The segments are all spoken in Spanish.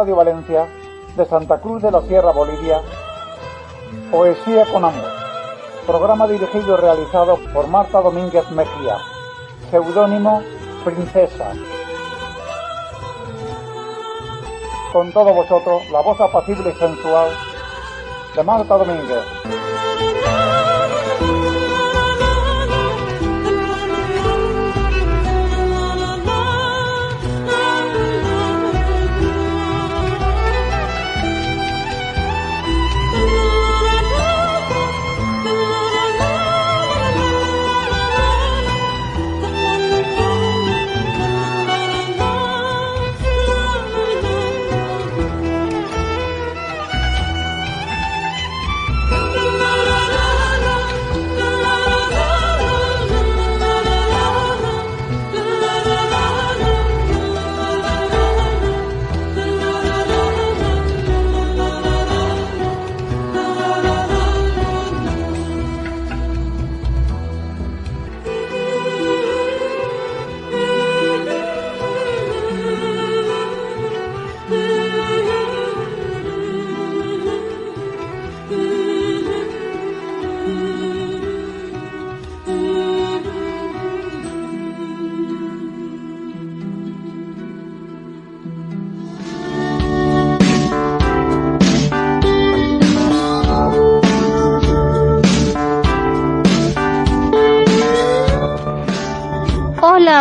Radio Valencia, de Santa Cruz de la Sierra, Bolivia, Poesía con Amor, programa dirigido y realizado por Marta Domínguez Mejía, seudónimo Princesa. Con todos vosotros, la voz apacible y sensual de Marta Domínguez.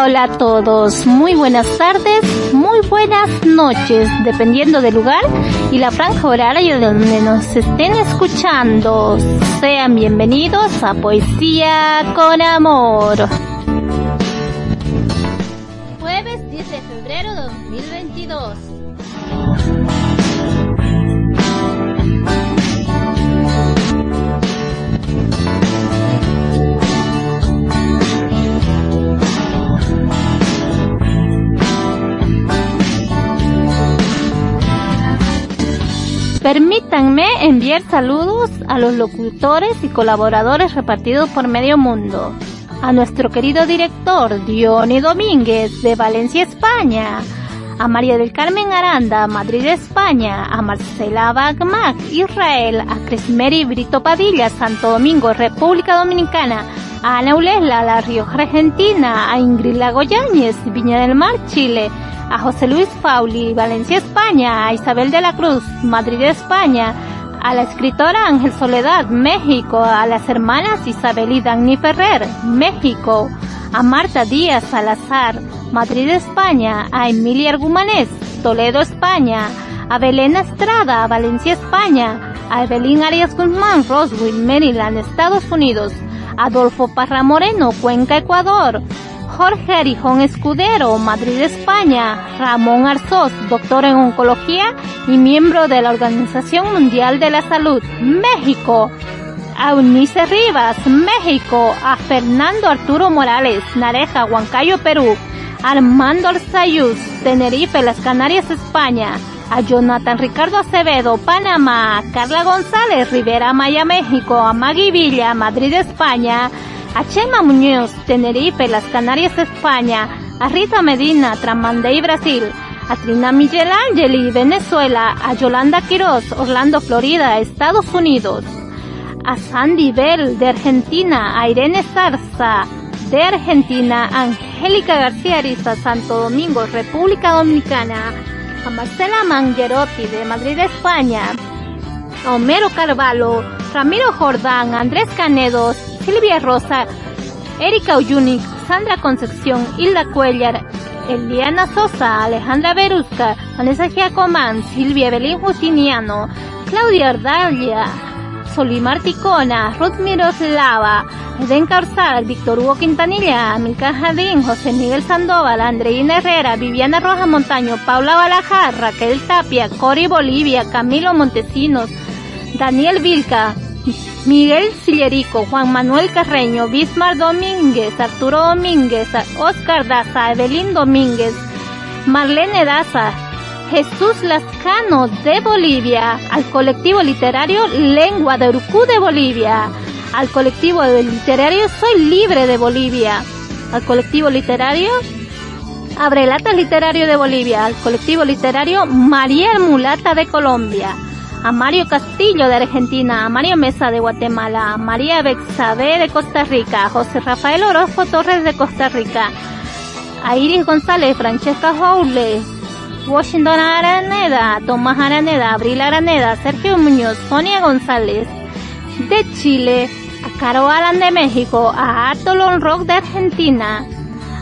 Hola, a todos, muy buenas tardes, muy buenas noches, dependiendo del lugar y la franja horaria donde nos estén escuchando. Sean bienvenidos a Poesía con Amor. Enviar saludos a los locutores y colaboradores repartidos por medio mundo. A nuestro querido director Diony Domínguez de Valencia, España. A María del Carmen Aranda, Madrid, España. A Marcela Bagmac, Israel. A Cresmeri Brito Padilla, Santo Domingo, República Dominicana. A Ana Ulesla, La Rioja, Argentina. A Ingrid Lagoyáñez, Viña del Mar, Chile a José Luis Fauli, Valencia, España, a Isabel de la Cruz, Madrid, España, a la escritora Ángel Soledad, México, a las hermanas Isabel y Dani Ferrer, México, a Marta Díaz Salazar, Madrid, España, a Emilia Argumanés, Toledo, España, a Belén Estrada, Valencia, España, a Evelyn Arias Guzmán, Roswell, Maryland, Estados Unidos, Adolfo Parra Moreno, Cuenca, Ecuador, Jorge Arijón Escudero, Madrid, España, Ramón Arzós, doctor en oncología y miembro de la Organización Mundial de la Salud, México, a Unice Rivas, México, a Fernando Arturo Morales, Nareja, Huancayo, Perú, Armando Arzayuz, Tenerife, Las Canarias, España, a Jonathan Ricardo Acevedo, Panamá, Carla González, Rivera Maya, México, a Maggie Villa, Madrid, España, a Chema Muñoz, Tenerife, Las Canarias, España, a Rita Medina, Tramandey, Brasil, a Trina Miguel Angeli, Venezuela, a Yolanda Quiroz, Orlando, Florida, Estados Unidos, a Sandy Bell, de Argentina, a Irene Zarza, de Argentina, Angélica García Ariza, Santo Domingo, República Dominicana, a Marcela Mangerotti, de Madrid, España, a Homero Carvalho, Ramiro Jordán, Andrés Canedos, Silvia Rosa, Erika Uyunik, Sandra Concepción, Hilda Cuellar, Eliana Sosa, Alejandra Berusca, Vanessa Giacomán, Silvia Belín Justiniano, Claudia Ardalia, Solimar Ticona, Ruth Miroslava, Eden Carzal, Víctor Hugo Quintanilla, Milka Jadín, José Miguel Sandoval, Andreina Herrera, Viviana Roja Montaño, Paula Balajar, Raquel Tapia, Cori Bolivia, Camilo Montesinos, Daniel Vilca, Miguel Sillerico, Juan Manuel Carreño, Bismar Domínguez, Arturo Domínguez, Oscar Daza, Evelyn Domínguez, Marlene Daza, Jesús Lascano de Bolivia, al colectivo literario Lengua de Urucú de Bolivia, al colectivo literario Soy Libre de Bolivia, al colectivo literario Abrelata Literario de Bolivia, al colectivo literario María Mulata de Colombia, a Mario Castillo de Argentina, a Mario Mesa de Guatemala, a María Bexabe de Costa Rica, a José Rafael Orozco Torres de Costa Rica, a Iris González, Francesca Houle, Washington Araneda, Tomás Araneda, Abril Araneda, Sergio Muñoz, Sonia González de Chile, a Caro Alan de México, a Artolon Rock de Argentina,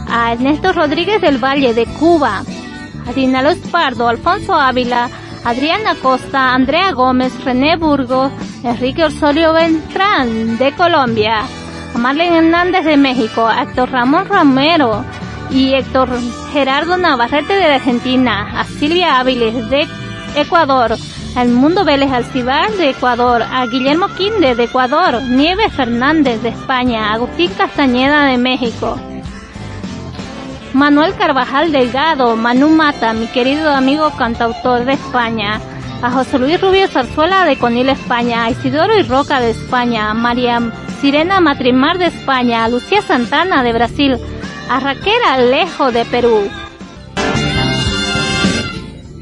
a Ernesto Rodríguez del Valle de Cuba, a Dinalo Pardo, Alfonso Ávila, Adriana Costa, Andrea Gómez, René Burgos, Enrique Orsolio Beltrán de Colombia, Marlene Hernández de México, Héctor Ramón Romero y Héctor Gerardo Navarrete de Argentina, a Silvia Áviles de Ecuador, al Mundo Vélez Alcibar de Ecuador, a Guillermo Quinde de Ecuador, Nieves Fernández de España, Agustín Castañeda de México, Manuel Carvajal Delgado, Manu Mata, mi querido amigo cantautor de España, a José Luis Rubio Zarzuela de Conil España, a Isidoro y Roca de España, a María Sirena Matrimar de España, a Lucía Santana de Brasil, a Raquel Alejo de Perú,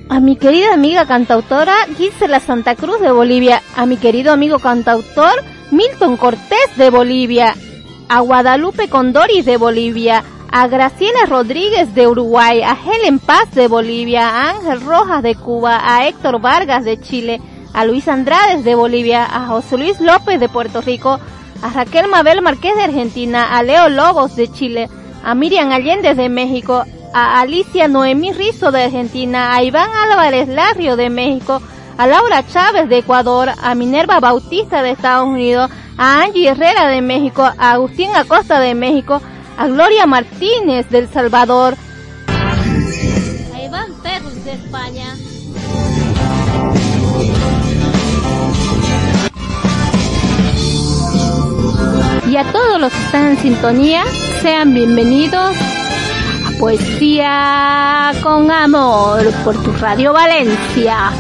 a mi querida amiga cantautora Gisela Santa Cruz de Bolivia, a mi querido amigo cantautor Milton Cortés de Bolivia, a Guadalupe Condoris de Bolivia, a Graciela Rodríguez de Uruguay, a Helen Paz de Bolivia, a Ángel Rojas de Cuba, a Héctor Vargas de Chile, a Luis Andrades de Bolivia, a José Luis López de Puerto Rico, a Raquel Mabel Marqués de Argentina, a Leo Lobos de Chile, a Miriam Allende de México, a Alicia Noemí Rizo de Argentina, a Iván Álvarez Larrio de México, a Laura Chávez de Ecuador, a Minerva Bautista de Estados Unidos, a Angie Herrera de México, a Agustín Acosta de México, a Gloria Martínez del Salvador, a Iván Perros de España. Y a todos los que están en sintonía, sean bienvenidos a Poesía con Amor por tu Radio Valencia.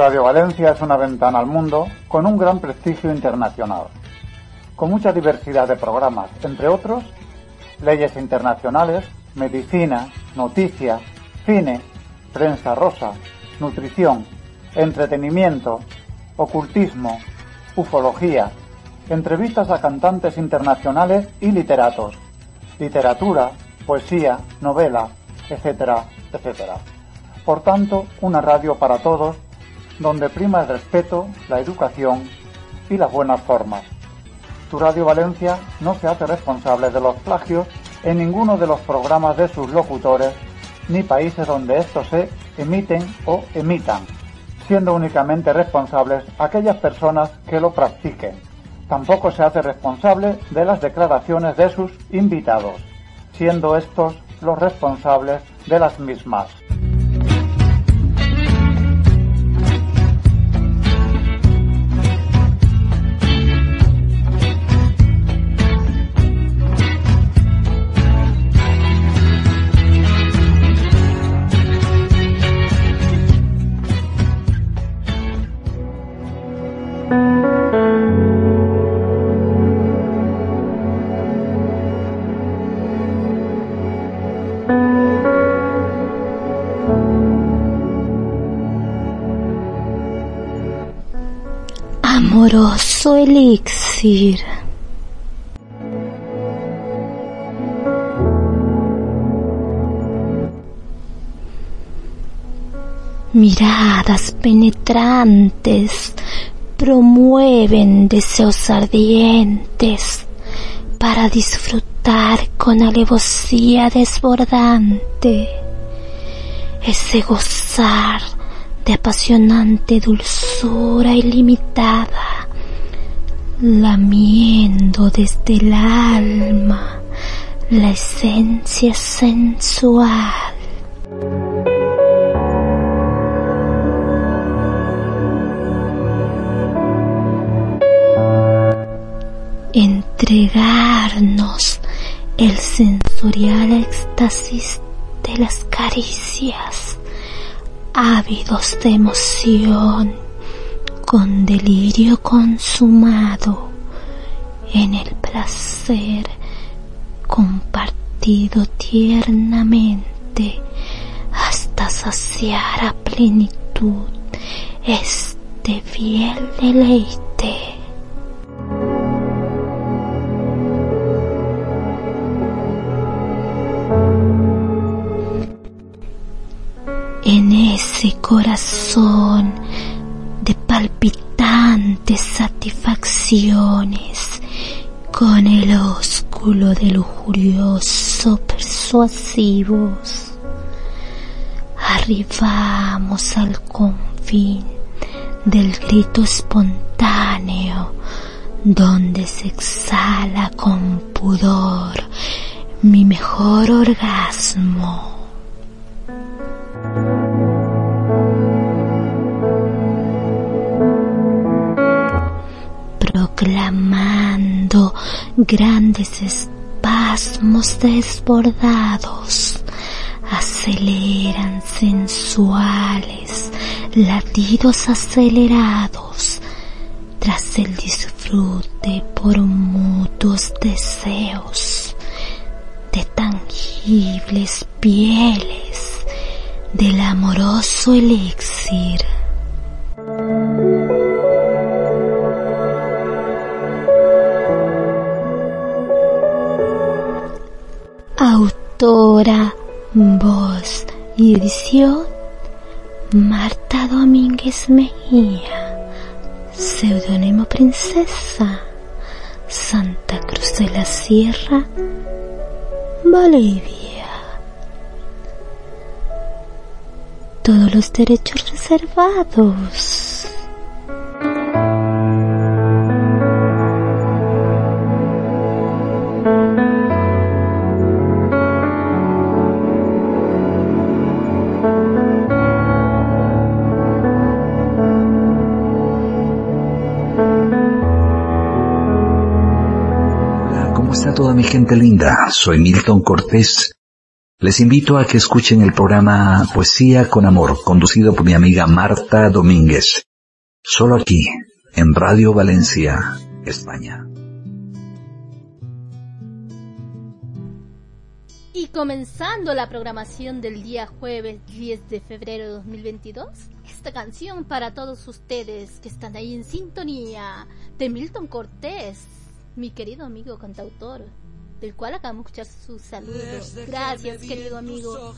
Radio Valencia es una ventana al mundo con un gran prestigio internacional, con mucha diversidad de programas, entre otros, leyes internacionales, medicina, noticias, cine, prensa rosa, nutrición, entretenimiento, ocultismo, ufología, entrevistas a cantantes internacionales y literatos, literatura, poesía, novela, etcétera, etcétera. Por tanto, una radio para todos donde prima el respeto, la educación y las buenas formas. Tu Radio Valencia no se hace responsable de los plagios en ninguno de los programas de sus locutores ni países donde estos se emiten o emitan, siendo únicamente responsables aquellas personas que lo practiquen. Tampoco se hace responsable de las declaraciones de sus invitados, siendo estos los responsables de las mismas. Miradas penetrantes promueven deseos ardientes para disfrutar con alevosía desbordante. Ese gozar de apasionante dulzura ilimitada, lamiendo desde el alma la esencia sensual. Entregarnos el sensorial éxtasis de las caricias, ávidos de emoción, con delirio consumado en el placer compartido tiernamente hasta saciar a plenitud este fiel deleite. En ese corazón de palpitantes satisfacciones con el ósculo de lujurioso persuasivos. Arribamos al confín del grito espontáneo donde se exhala con pudor mi mejor orgasmo. Proclamando grandes espasmos desbordados, aceleran sensuales, latidos acelerados, tras el disfrute por mutuos deseos de tangibles pieles del amoroso elixir. Autora, voz y edición Marta Domínguez Mejía, seudónimo Princesa, Santa Cruz de la Sierra, Bolivia. Todos los derechos reservados. Toda mi gente linda, soy Milton Cortés. Les invito a que escuchen el programa Poesía con Amor, conducido por mi amiga Marta Domínguez. Solo aquí, en Radio Valencia, España. Y comenzando la programación del día jueves 10 de febrero de 2022, esta canción para todos ustedes que están ahí en sintonía de Milton Cortés mi querido amigo cantautor, del cual acabamos de escuchar su saludo. Gracias, querido amigo.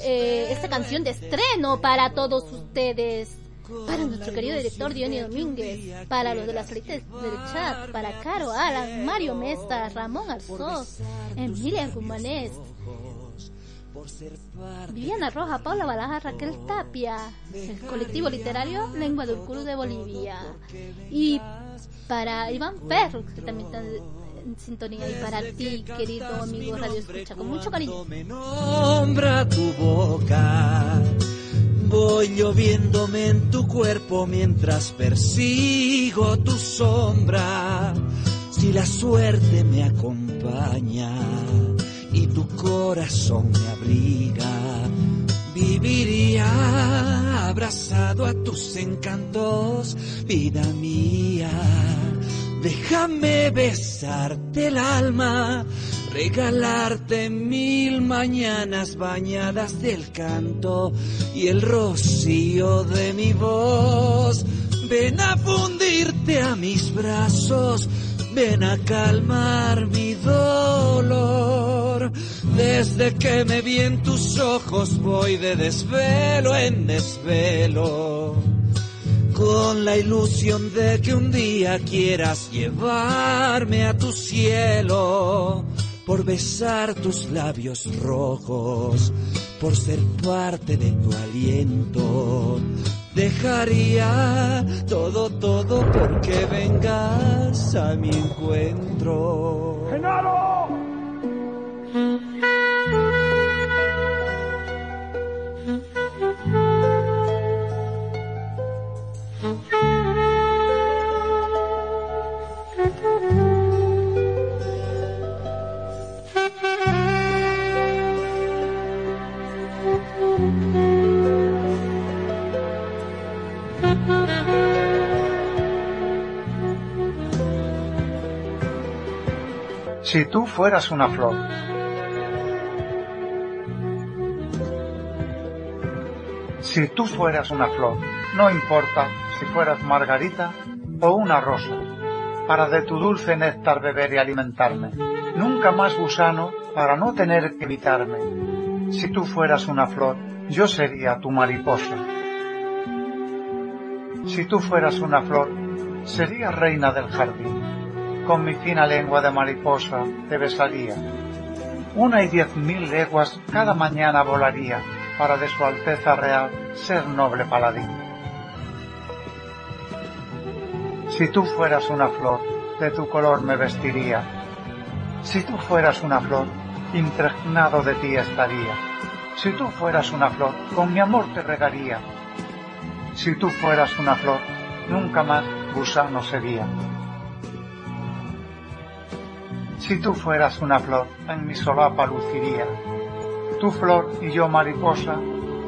Eh, esta canción de estreno para todos ustedes. Para nuestro querido director Diony Domínguez, para los de las salitas del chat, para Caro Alan, Mario Mesta, Ramón Arzós, Emilia Gumanés, Viviana Roja, Paula Balaja, Raquel Tapia, el colectivo literario Lengua del Culo de Bolivia. Y para Iván Perro, que también está en sintonía, y para ti, querido amigo Radio Escucha, con mucho cariño. Me nombra tu boca. Voy lloviéndome en tu cuerpo mientras persigo tu sombra. Si la suerte me acompaña y tu corazón me abriga, viviría abrazado a tus encantos, vida mía. Déjame besarte el alma, regalarte mil mañanas bañadas del canto y el rocío de mi voz. Ven a fundirte a mis brazos, ven a calmar mi dolor. Desde que me vi en tus ojos voy de desvelo en desvelo con la ilusión de que un día quieras llevarme a tu cielo, por besar tus labios rojos, por ser parte de tu aliento, Dejaría todo, todo porque vengas a mi encuentro. ¡Genaro! Si tú fueras una flor. Si tú fueras una flor, no importa si fueras margarita o una rosa, para de tu dulce néctar beber y alimentarme. Nunca más gusano para no tener que evitarme. Si tú fueras una flor, yo sería tu mariposa. Si tú fueras una flor, sería reina del jardín con mi fina lengua de mariposa te besaría. Una y diez mil leguas cada mañana volaría para de su Alteza Real ser noble paladín. Si tú fueras una flor, de tu color me vestiría. Si tú fueras una flor, impregnado de ti estaría. Si tú fueras una flor, con mi amor te regaría. Si tú fueras una flor, nunca más gusano sería. Si tú fueras una flor, en mi solapa luciría. Tu flor y yo mariposa,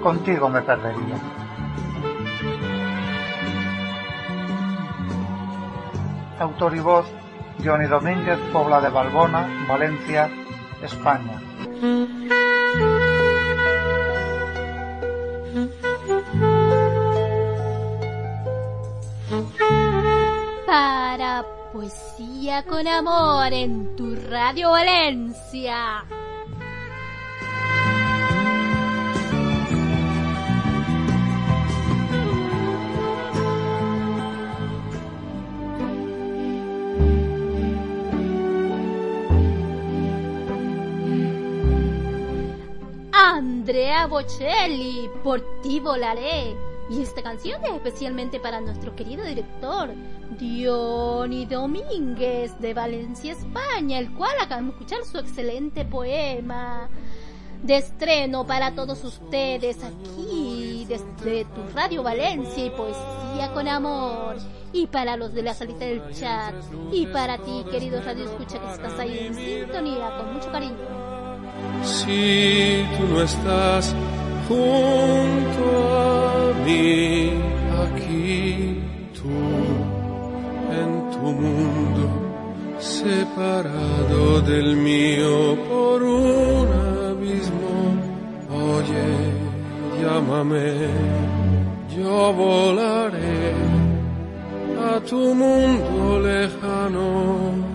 contigo me perdería. Autor y voz, Johnny Domínguez, Pobla de Balbona, Valencia, España. Para Poesía con amor en tu Radio Valencia. Andrea Bocelli, por ti volaré. Y esta canción es especialmente para nuestro querido director, Diony Domínguez de Valencia, España, el cual acabamos de escuchar su excelente poema de estreno para todos ustedes aquí desde tu Radio Valencia y Poesía con Amor. Y para los de la salita del chat. Y para ti, querido Radio Escucha, que estás ahí en sintonía con mucho cariño. Si tú no estás junto a mí aquí, tú en tu mundo, separado del mío por un abismo. Oye, llámame, yo volaré a tu mundo lejano.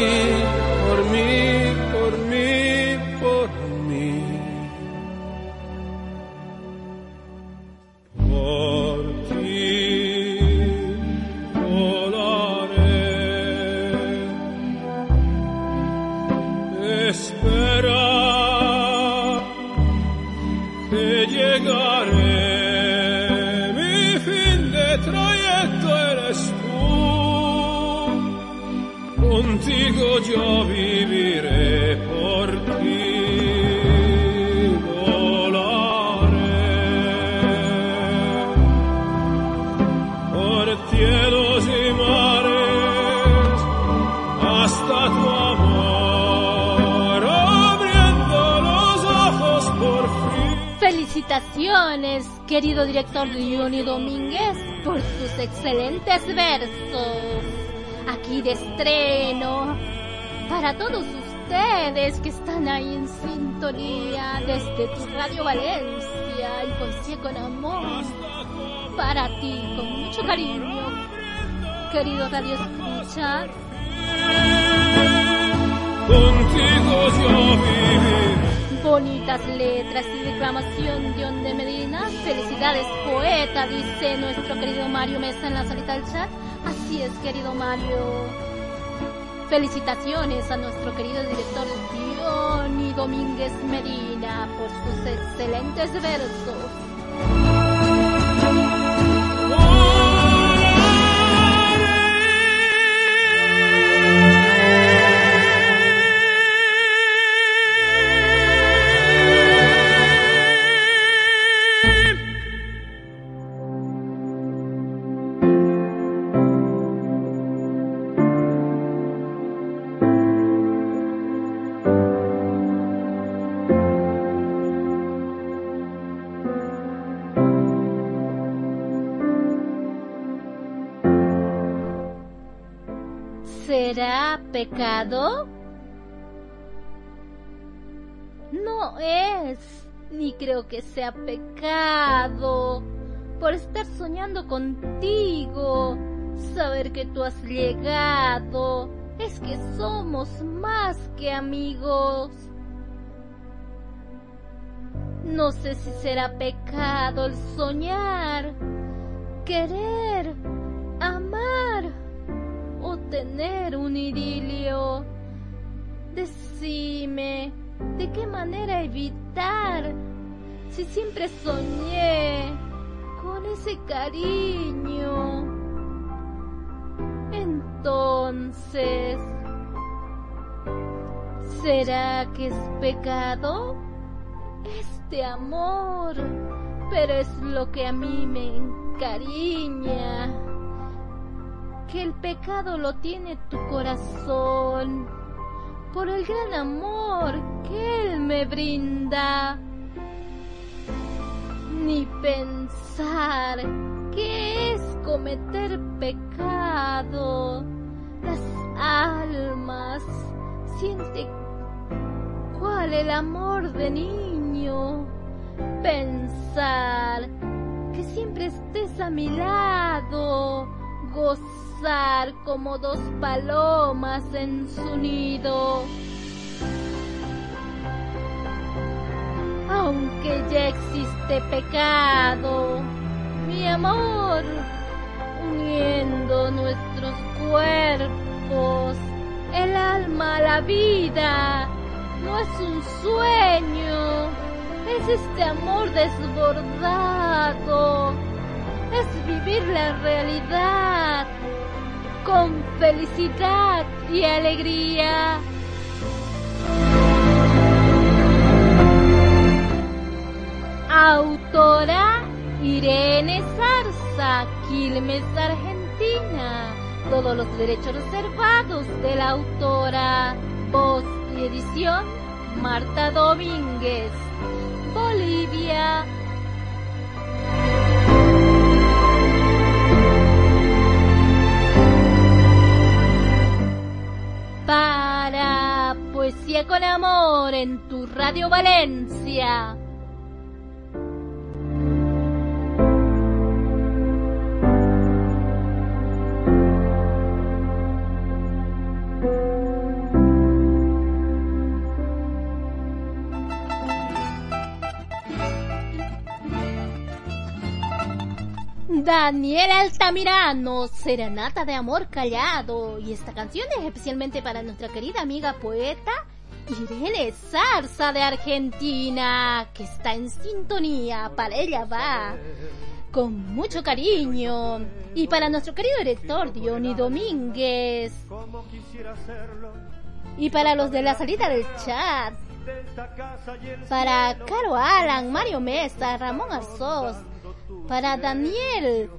Felicitaciones, querido director Johnny Domínguez, por tus excelentes versos. Aquí de estreno para todos ustedes que están ahí en sintonía desde tu Radio Valencia y Poesía con Amor. Para ti, con mucho cariño, querido Radio Escucha. Contigo yo viviré. Bonitas letras y declamación de Onde Medina. Felicidades, poeta, dice nuestro querido Mario Mesa en la salita del chat. Así es, querido Mario. Felicitaciones a nuestro querido director Johnny Domínguez Medina por sus excelentes versos. Pecado? No es, ni creo que sea pecado, por estar soñando contigo, saber que tú has llegado, es que somos más que amigos. No sé si será pecado el soñar, querer, amar tener un idilio. Decime, ¿de qué manera evitar si siempre soñé con ese cariño? Entonces, ¿será que es pecado? Este amor, pero es lo que a mí me encariña que el pecado lo tiene tu corazón por el gran amor que Él me brinda. Ni pensar que es cometer pecado. Las almas sienten cuál el amor de niño. Pensar que siempre estés a mi lado, gozar como dos palomas en su nido. Aunque ya existe pecado, mi amor, uniendo nuestros cuerpos, el alma a la vida, no es un sueño, es este amor desbordado, es vivir la realidad con felicidad y alegría. Autora Irene Zarza, Quilmes, Argentina. Todos los derechos reservados de la autora. Voz y edición Marta Domínguez. Bolivia. Para Poesía con Amor en tu Radio Valencia. Daniel Altamirano, Serenata de Amor Callado. Y esta canción es especialmente para nuestra querida amiga poeta Irene Zarza de Argentina, que está en sintonía. Para ella va con mucho cariño. Y para nuestro querido director Diony Domínguez. Y para los de la salida del chat, para Caro Alan, Mario Mesa, Ramón Arzós, para Daniel,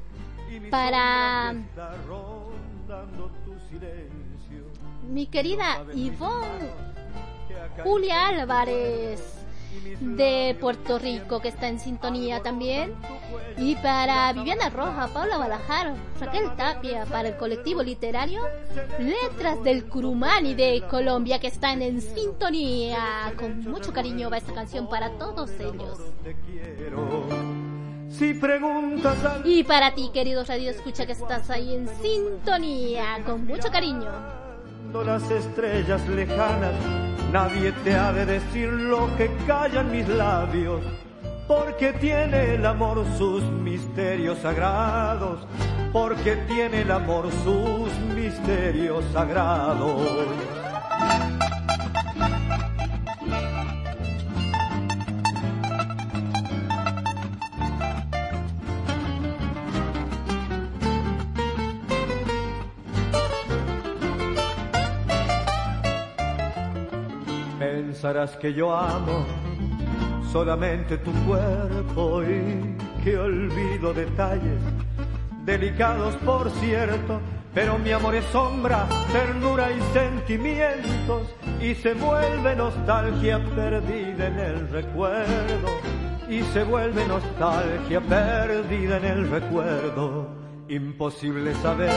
para mi querida Ivonne Julia Álvarez de Puerto Rico que está en sintonía también. Y para Viviana Roja, Paula Balajar, Raquel Tapia, para el colectivo literario Letras del Curumani de Colombia que están en sintonía. Con mucho cariño va esta canción para todos ellos. Si preguntas Y para ti, querido Radio Escucha, que estás ahí en sintonía, con mucho cariño. Las estrellas lejanas Nadie te ha de decir lo que callan mis labios, porque tiene el amor sus misterios sagrados, porque tiene el amor sus misterios sagrados. Pensarás que yo amo solamente tu cuerpo y que olvido detalles delicados por cierto, pero mi amor es sombra, ternura y sentimientos y se vuelve nostalgia perdida en el recuerdo y se vuelve nostalgia perdida en el recuerdo. Imposible saber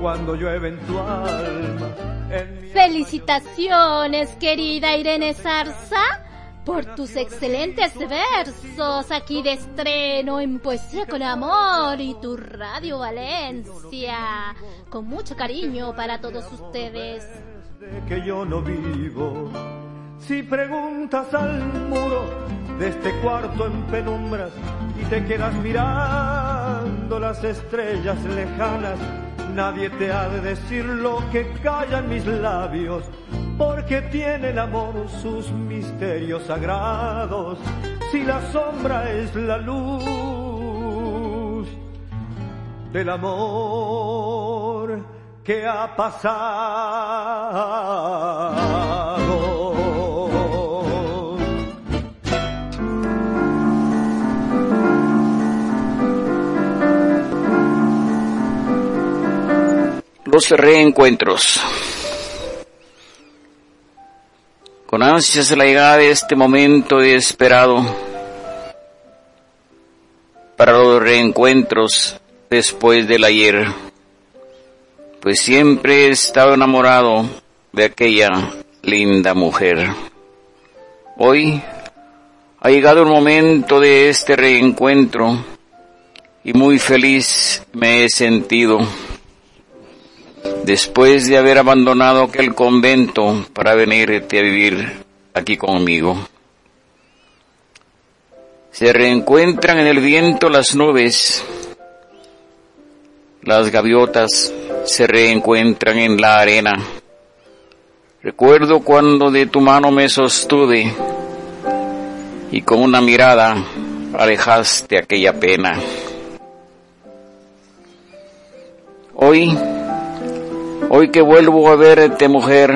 cuando llueve en tu alma Felicitaciones, querida Irene Zarza, por tus excelentes versos aquí de estreno en Poesía con Amor y tu Radio Valencia. Con mucho cariño para todos ustedes. que yo no vivo. Si preguntas al muro de este cuarto en penumbras y te quedas mirando las estrellas lejanas, Nadie te ha de decir lo que callan mis labios, porque tiene el amor sus misterios sagrados. Si la sombra es la luz del amor que ha pasado. Los reencuentros. Con ansias la llegada de este momento esperado para los reencuentros después del ayer, pues siempre he estado enamorado de aquella linda mujer. Hoy ha llegado el momento de este reencuentro y muy feliz me he sentido después de haber abandonado aquel convento para venirte a vivir aquí conmigo. Se reencuentran en el viento las nubes, las gaviotas se reencuentran en la arena. Recuerdo cuando de tu mano me sostuve y con una mirada alejaste aquella pena. Hoy Hoy que vuelvo a verte mujer,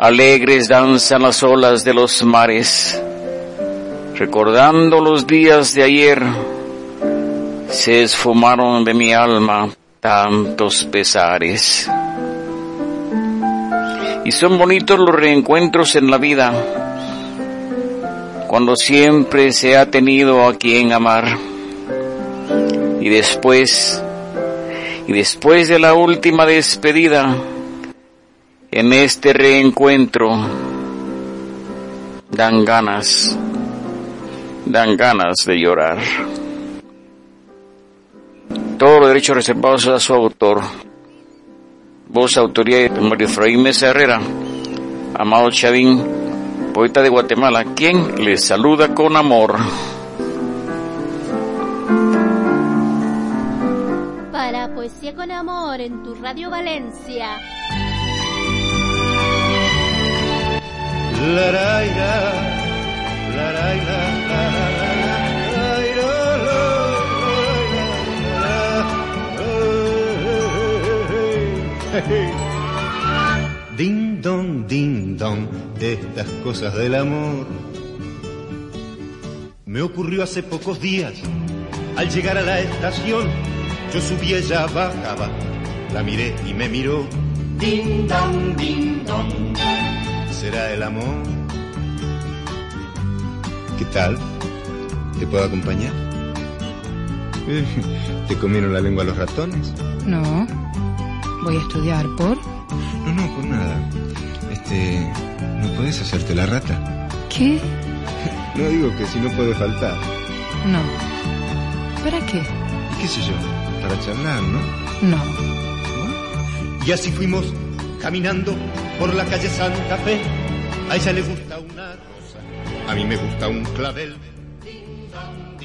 alegres danzan las olas de los mares, recordando los días de ayer, se esfumaron de mi alma tantos pesares. Y son bonitos los reencuentros en la vida, cuando siempre se ha tenido a quien amar. Y después y después de la última despedida, en este reencuentro, dan ganas, dan ganas de llorar. Todos los derechos reservados a su autor. Voz, autoría de Mario Efraín Mesa Herrera, Amado Chavín, poeta de Guatemala, quien les saluda con amor. Poesía con Amor en tu Radio Valencia. Ding estas cosas del amor. Me ocurrió hace pocos días, al llegar a la estación, yo subí, ella bajaba, la miré y me miró. Ding dong, ding dong. ¿Será el amor? ¿Qué tal? ¿Te puedo acompañar? ¿Te comieron la lengua los ratones? No. Voy a estudiar por. No, no, por nada. Este. ¿No puedes hacerte la rata? ¿Qué? No digo que si no puede faltar. No. ¿Para qué? ¿Y qué sé yo? Para charlar, ¿no? No. Y así fuimos caminando por la calle Santa Fe. A ella le gusta una rosa, a mí me gusta un clavel.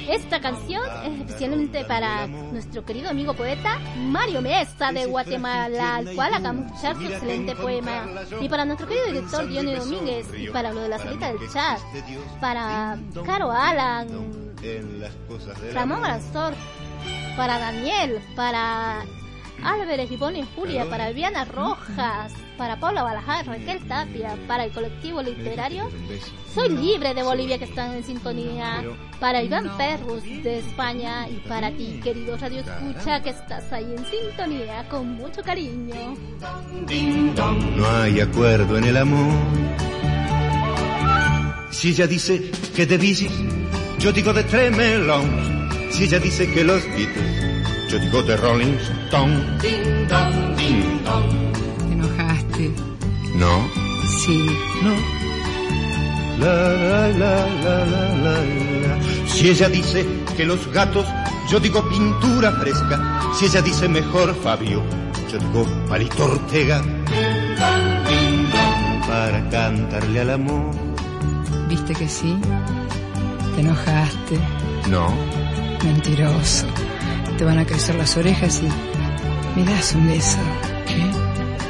Esta canción es especialmente para nuestro querido amigo poeta Mario Mesa de Guatemala, al cual acabamos de escuchar su excelente poema. Y para nuestro querido director Diony Domínguez, y para lo de la salita del chat, para Caro Alan, Ramón Arazor, para Daniel, para Álvarez, Ivonne y Julia, para Viviana Rojas, para Paula Balajar, Raquel Tapia, para el colectivo literario. Soy Libre de Bolivia que están en sintonía, para Iván Perrus de España y para ti, querido Radio Escucha, que estás ahí en sintonía con mucho cariño. No hay acuerdo en el amor. Si ella dice que de bicis, yo digo de Tremelons. Si ella dice que los Beatles, yo digo de Rolling Stone. ¿Te enojaste? No. Sí. No. La, la, la, la, la, la, la. Si ella dice que los gatos, yo digo pintura fresca. Si ella dice mejor Fabio, yo digo Palito Ortega. Para cantarle al amor. ¿Viste que sí? ¿Te enojaste? No. Mentiroso. Te van a crecer las orejas y... ¿Me das un beso? ¿Qué?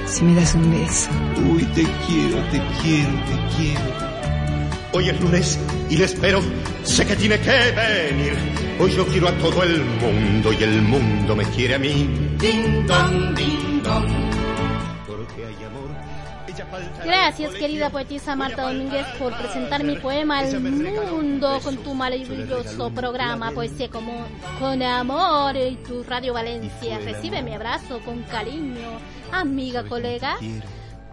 Si me das un beso. Uy, te quiero, te quiero, te quiero. Hoy es lunes y le espero. Sé que tiene que venir. Hoy yo quiero a todo el mundo y el mundo me quiere a mí. Ding dong, ding dong. Gracias, querida poetisa Marta Domínguez, por presentar mi poema al mundo con tu maravilloso programa Poesía como con amor y tu Radio Valencia. Recibe mi abrazo con cariño, amiga, colega.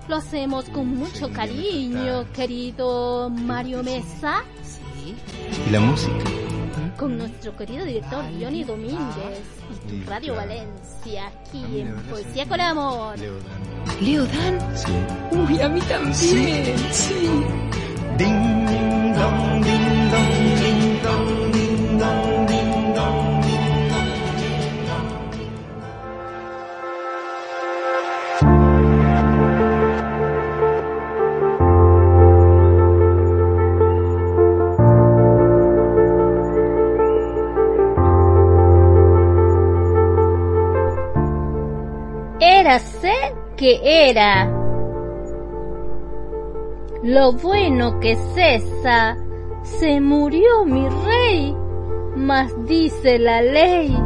Lo hacemos con mucho cariño, querido Mario Mesa, ¿Y la música? Con nuestro querido director Johnny Domínguez y tu Radio Valencia, aquí en Poesía con Amor. ¿Leo Dan? Sí. Uy, a mí también. Sí. Ding dong, ding dong, ding dong, ding dong, ding dong. Érase que era. Lo bueno que cesa, se murió mi rey, mas dice la ley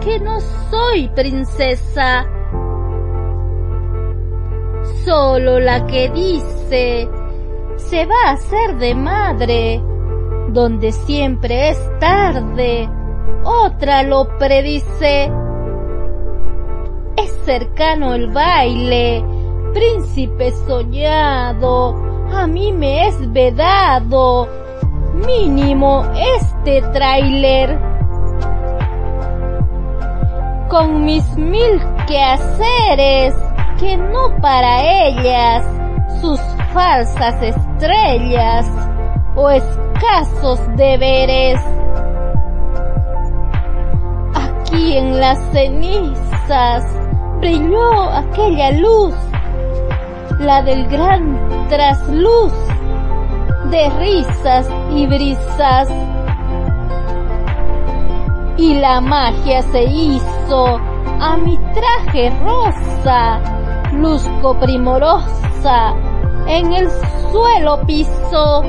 que no soy princesa. Solo la que dice se va a hacer de madre, donde siempre es tarde, otra lo predice. Es cercano el baile, príncipe soñado, a mí me es vedado, mínimo este tráiler. Con mis mil quehaceres, que no para ellas, sus falsas estrellas o escasos deberes. Aquí en las cenizas brilló aquella luz, la del gran trasluz de risas y brisas. Y la magia se hizo a mi traje rosa, luzco primorosa, en el suelo piso.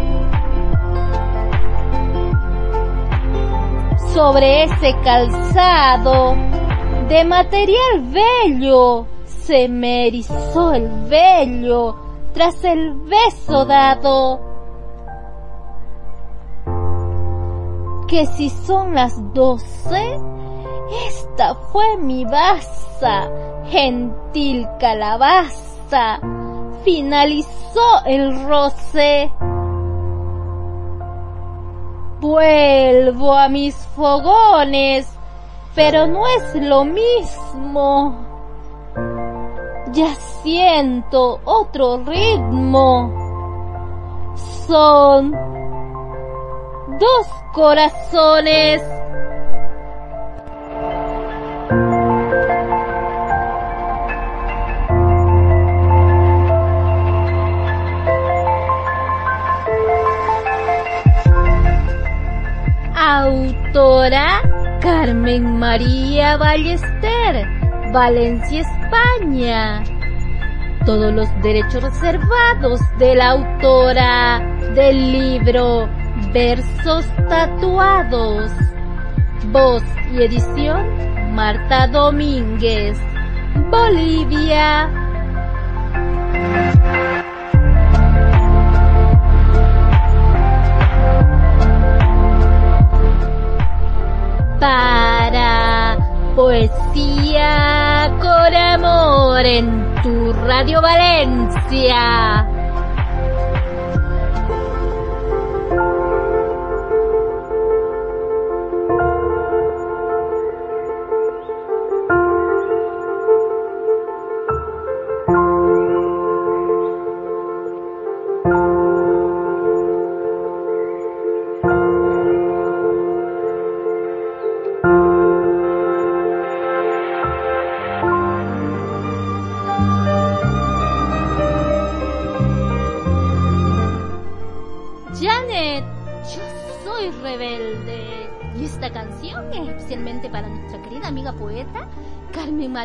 Sobre ese calzado de material bello se me erizó el vello tras el beso dado. Que si son las doce, esta fue mi baza, gentil calabaza, finalizó el roce. Vuelvo a mis fogones, pero no es lo mismo. Ya siento otro ritmo. Son dos corazones. Autora Carmen María Ballester, Valencia, España. Todos los derechos reservados de la autora del libro Versos Tatuados. Voz y edición Marta Domínguez, Bolivia. Para poesía con amor en tu Radio Valencia.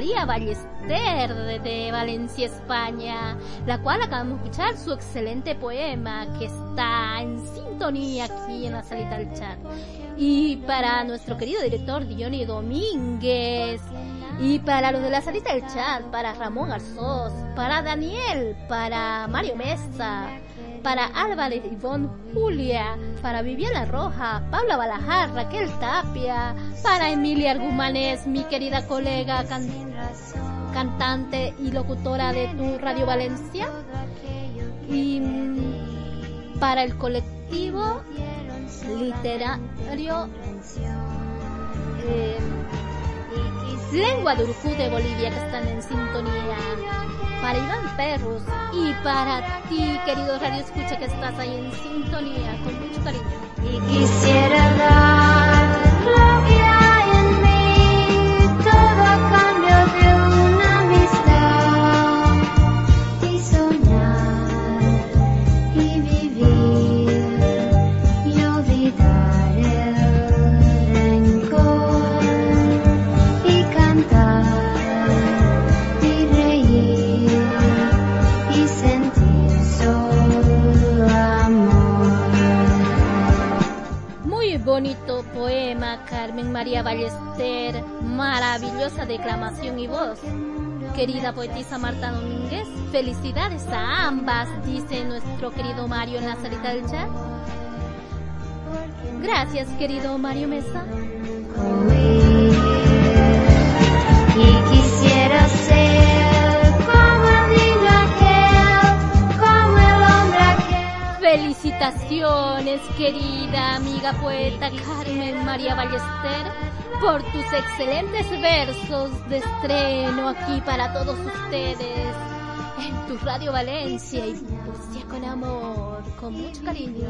María Ballester de Valencia, España, la cual acabamos de escuchar su excelente poema que está en sintonía aquí en la salita del chat. Y para nuestro querido director Diony Domínguez, y para los de la salita del chat, para Ramón Arzós, para Daniel, para Mario Mesa, para Álvarez Ivonne Julia, para Viviana Roja, Paula Balajar, Raquel Tapia, para Emilia Argumanes, mi querida colega can cantante y locutora de tu Radio Valencia, y mm, para el colectivo literario eh, Lengua de Urujú de Bolivia que están en sintonía para Iván Perros y para ti, querido Radio Escucha, que estás ahí en sintonía, con mucho cariño. Y quisiera dar poema, Carmen María Ballester, maravillosa declamación y voz. Querida poetisa Marta Domínguez, felicidades a ambas, dice nuestro querido Mario en la salita del chat. Gracias, querido Mario Mesa. Felicitaciones, querida amiga poeta Carmen María Ballester, por tus excelentes versos de estreno aquí para todos ustedes en tu Radio Valencia y poesía con amor, con mucho cariño.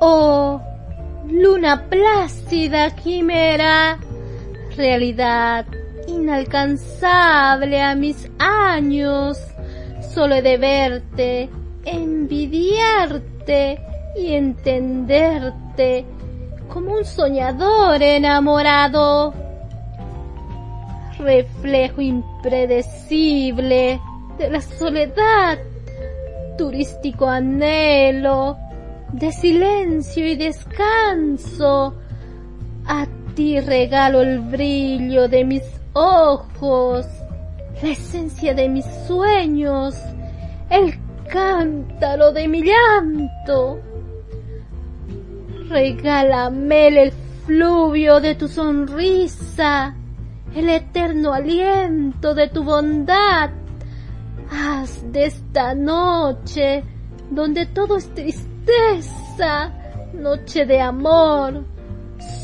Oh, luna plácida quimera, realidad inalcanzable a mis años, solo he de verte, envidiarte y entenderte como un soñador enamorado. Reflejo impredecible de la soledad, turístico anhelo de silencio y descanso. A ti regalo el brillo de mis ojos, la esencia de mis sueños, el cántaro de mi llanto. Regálame el fluvio de tu sonrisa, el eterno aliento de tu bondad. Haz de esta noche, donde todo es tristeza, noche de amor,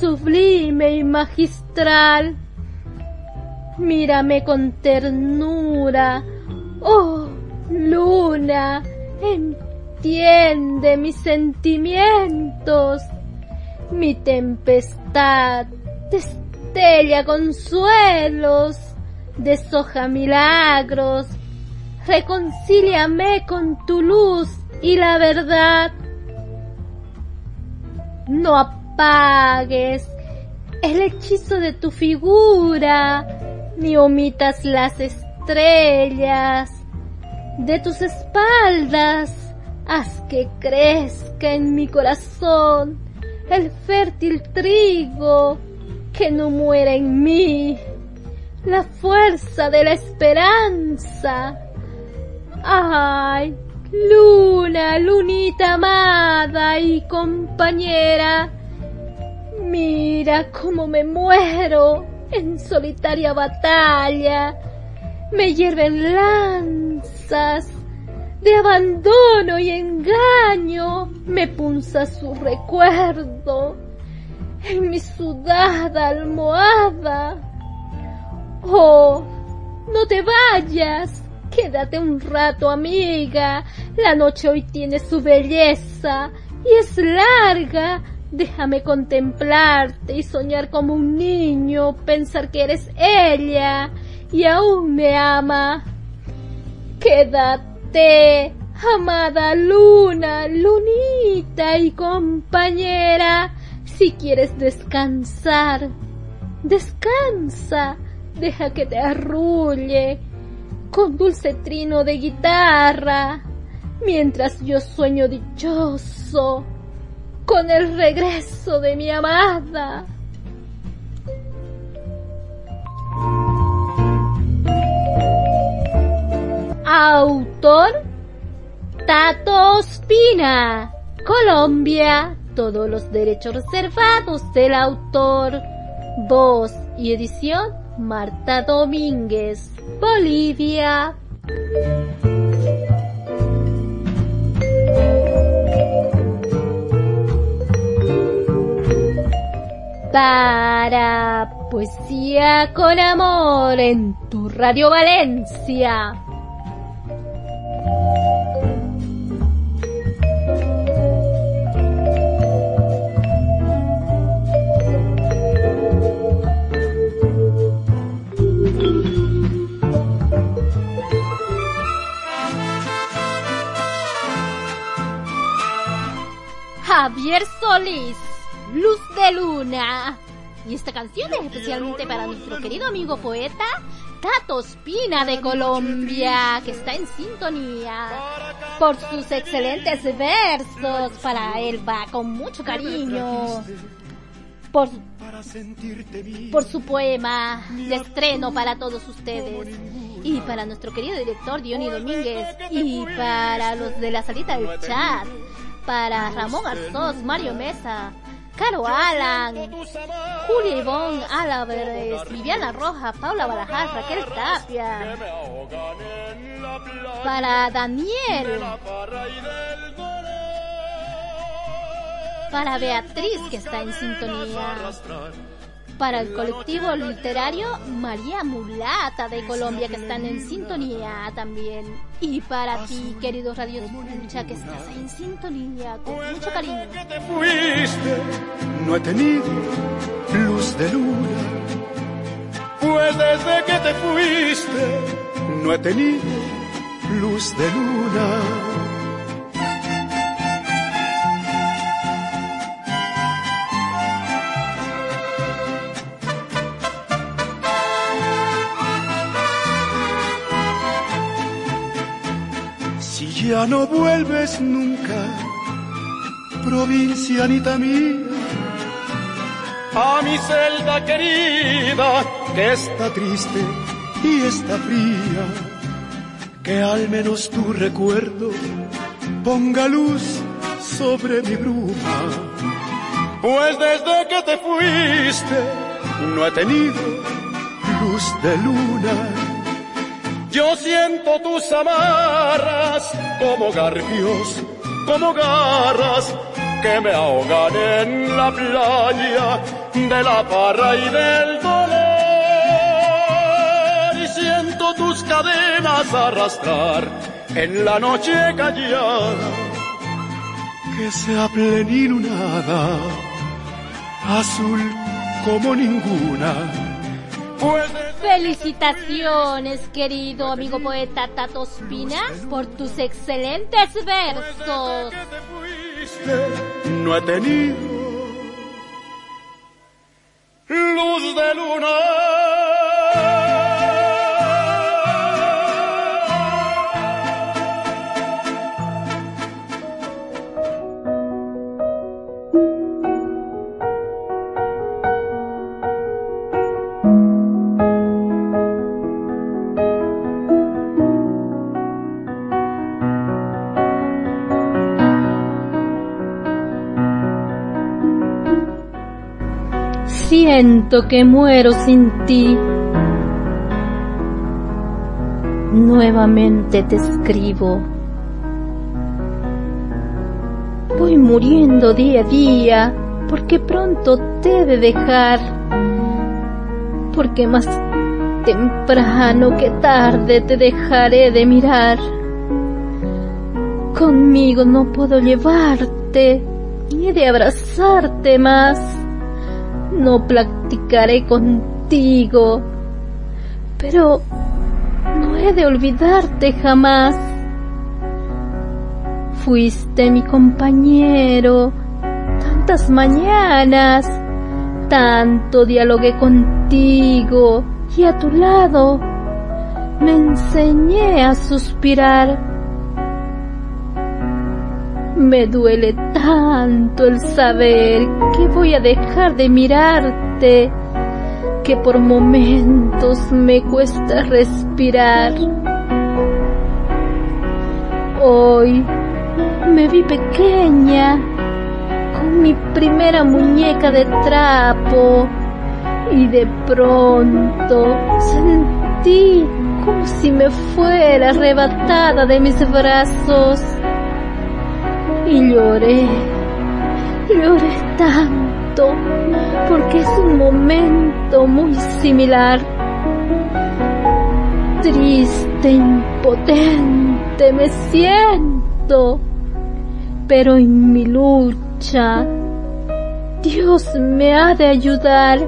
sublime y magistral. Mírame con ternura, oh luna, entiende mis sentimientos. Mi tempestad destella consuelos, deshoja milagros, reconcíliame con tu luz y la verdad. No apagues el hechizo de tu figura, ni omitas las estrellas de tus espaldas. Haz que crezca en mi corazón el fértil trigo, que no muera en mí la fuerza de la esperanza. Ay, luna, lunita amada y compañera, mira cómo me muero en solitaria batalla. Me hierven lanzas de abandono y engaño, me punza su recuerdo en mi sudada almohada. Oh, no te vayas, quédate un rato, amiga. La noche hoy tiene su belleza y es larga. Déjame contemplarte y soñar como un niño, pensar que eres ella y aún me ama. Quédate, amada luna, lunita y compañera, si quieres descansar. Descansa, deja que te arrulle con dulce trino de guitarra, mientras yo sueño dichoso con el regreso de mi amada. Autor Tato Ospina, Colombia. Todos los derechos reservados del autor. Voz y edición Marta Domínguez, Bolivia. Para Poesía con Amor en tu Radio Valencia. Javier Solís, Luz de Luna. Y esta canción es especialmente para nuestro querido amigo poeta Tato Espina de Colombia, que está en sintonía por sus excelentes versos. Para él va con mucho cariño. Por, por su poema de estreno para todos ustedes. Y para nuestro querido director Diony Domínguez. Y para los de la salita del chat. Para Ramón Arzós, Mario Mesa, Caro Alan, Julia Ivonne Álvarez, Viviana Roja, Paula Barajas, Raquel Tapia. Para Daniel. Para Beatriz que está en sintonía. Para el colectivo literario María Mulata de Colombia que están en sintonía también. Y para ti, querido Radio Escucha, que estás en sintonía con mucho cariño. te fuiste, no he tenido luz de luna. Pues desde que te fuiste, no he tenido luz de luna. Ya no vuelves nunca, provincianita mía, a mi celda querida, que está triste y está fría, que al menos tu recuerdo ponga luz sobre mi bruma. Pues desde que te fuiste, no he tenido luz de luna. Yo siento tus amarras como garfios, como garras que me ahogan en la playa de la parra y del dolor. Y siento tus cadenas arrastrar en la noche callada que sea plenilunada, azul como ninguna. Felicitaciones, querido amigo poeta Tato Espina, por tus excelentes versos. no he tenido luz de luna. Siento que muero sin ti. Nuevamente te escribo. Voy muriendo día a día porque pronto te he de dejar. Porque más temprano que tarde te dejaré de mirar. Conmigo no puedo llevarte ni de abrazarte más no platicaré contigo, pero no he de olvidarte jamás. Fuiste mi compañero tantas mañanas, tanto dialogué contigo y a tu lado me enseñé a suspirar. Me duele tanto el saber que voy a dejar de mirarte, que por momentos me cuesta respirar. Hoy me vi pequeña, con mi primera muñeca de trapo, y de pronto sentí como si me fuera arrebatada de mis brazos y lloré, lloré tanto, porque es un momento muy similar. Triste, impotente me siento, pero en mi lucha Dios me ha de ayudar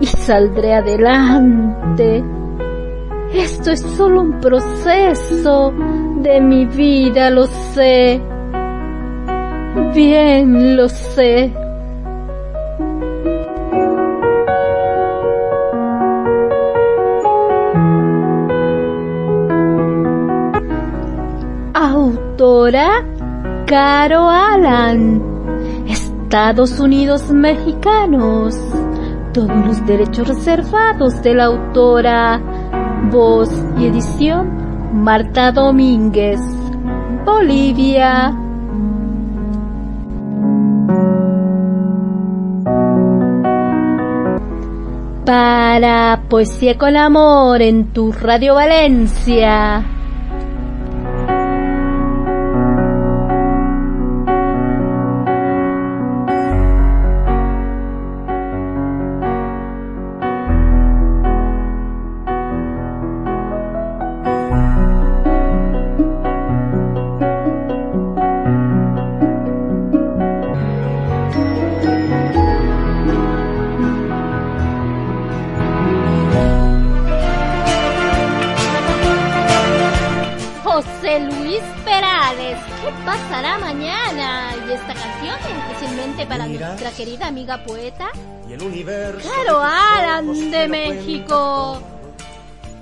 y saldré adelante. Esto es solo un proceso de mi vida, lo sé. Bien lo sé. Autora Caro Alan. Estados Unidos mexicanos. Todos los derechos reservados de la autora. Voz y edición Marta Domínguez, Bolivia. Para Poesía con Amor en tu Radio Valencia. Amiga poeta Y el universo. Caro de Alan de México.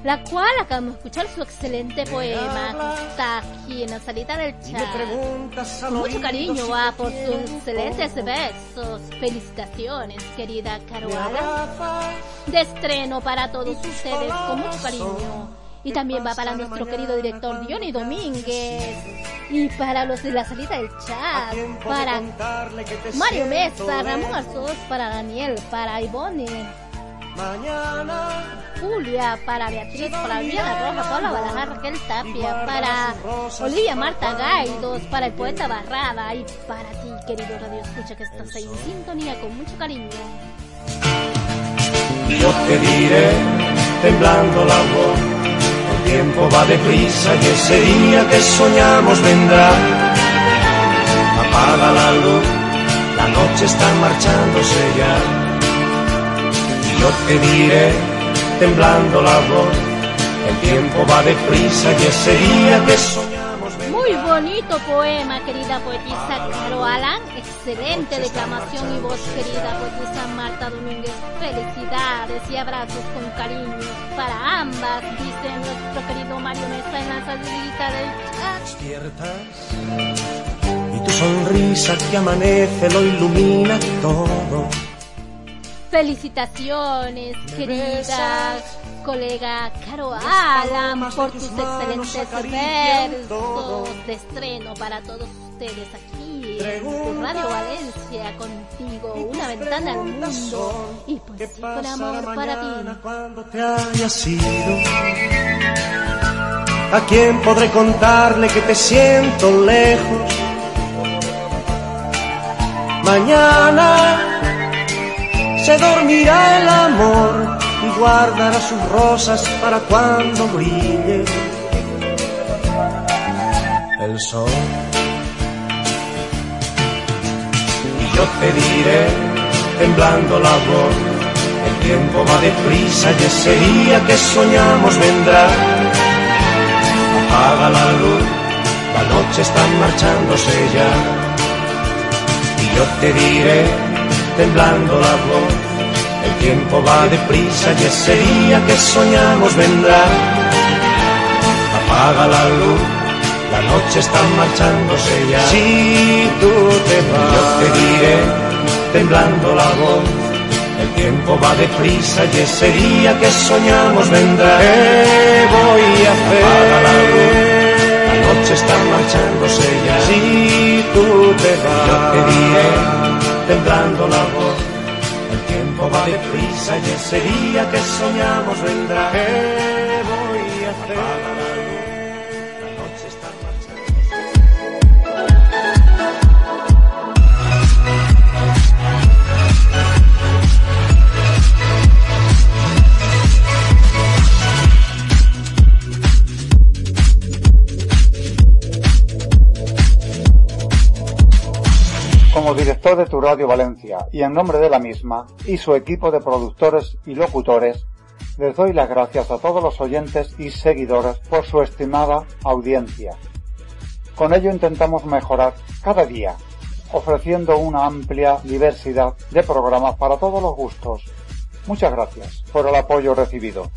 La cual acabamos de escuchar su excelente poema que está aquí en la salida del chat. Con mucho cariño va por sus excelentes versos. Felicitaciones, querida Caro Me Alan. abraza De estreno para todos ustedes, con mucho cariño. Y también va para nuestro querido director Diony Domínguez. Y para los de la salida del chat. Para contarle que te Mario Mesa, Ramón. Arzós, para Daniel, para Ivone, Mañana Julia, para Beatriz, para Viviana Roja, Paula Balajar, Raquel Tapia, para Olivia Marta Gaidos, para el poeta Barrada y para ti, querido Radio Escucha, que estás ahí en sintonía con mucho cariño. Yo te diré, temblando la voz, tiempo va deprisa y ese día que soñamos vendrá. Apaga la luz, la noche está marchándose ya. Y yo te diré, temblando la voz, el tiempo va deprisa y ese día que soñamos bonito poema, querida poetisa Caro Alan. Excelente declamación y voz, querida poetisa Marta Domínguez. Felicidades y abrazos con cariño para ambas, dice nuestro querido Mario Mesa en la salidita del chat. despiertas y tu sonrisa que amanece lo ilumina todo. Felicitaciones, querida colega Caro Alan, por tus excelentes versos de estreno para todos ustedes aquí en Radio Valencia contigo, una ventana al mundo y pues sí, con amor para ti. cuando te hayas ido. ¿A quién podré contarle que te siento lejos? Mañana se dormirá el amor guardará sus rosas para cuando brille el sol. Y yo te diré, temblando la voz, el tiempo va deprisa y ese día que soñamos vendrá. Apaga la luz, la noche está marchándose ya. Y yo te diré, temblando la voz, tiempo va deprisa y ese día que soñamos vendrá. Apaga la luz, la noche está marchándose ya. Si tú te vas, yo te diré, temblando la voz, el tiempo va deprisa y ese día que soñamos vendrá. ¿Qué voy a hacer? Apaga la luz, la noche está marchándose ya. Si tú te vas, yo te diré, temblando la voz, el va deprisa y ese día que soñamos vendrá. ¿Qué voy a hacer? Como director de tu Radio Valencia y en nombre de la misma y su equipo de productores y locutores, les doy las gracias a todos los oyentes y seguidores por su estimada audiencia. Con ello intentamos mejorar cada día, ofreciendo una amplia diversidad de programas para todos los gustos. Muchas gracias por el apoyo recibido.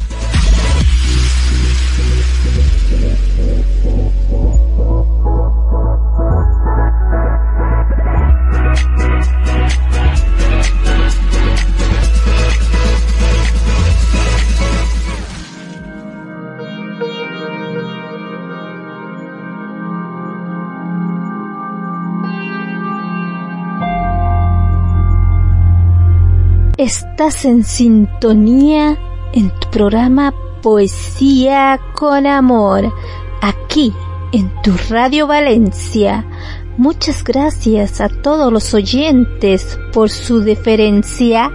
Estás en sintonía en tu programa Poesía con Amor, aquí en tu Radio Valencia. Muchas gracias a todos los oyentes por su deferencia.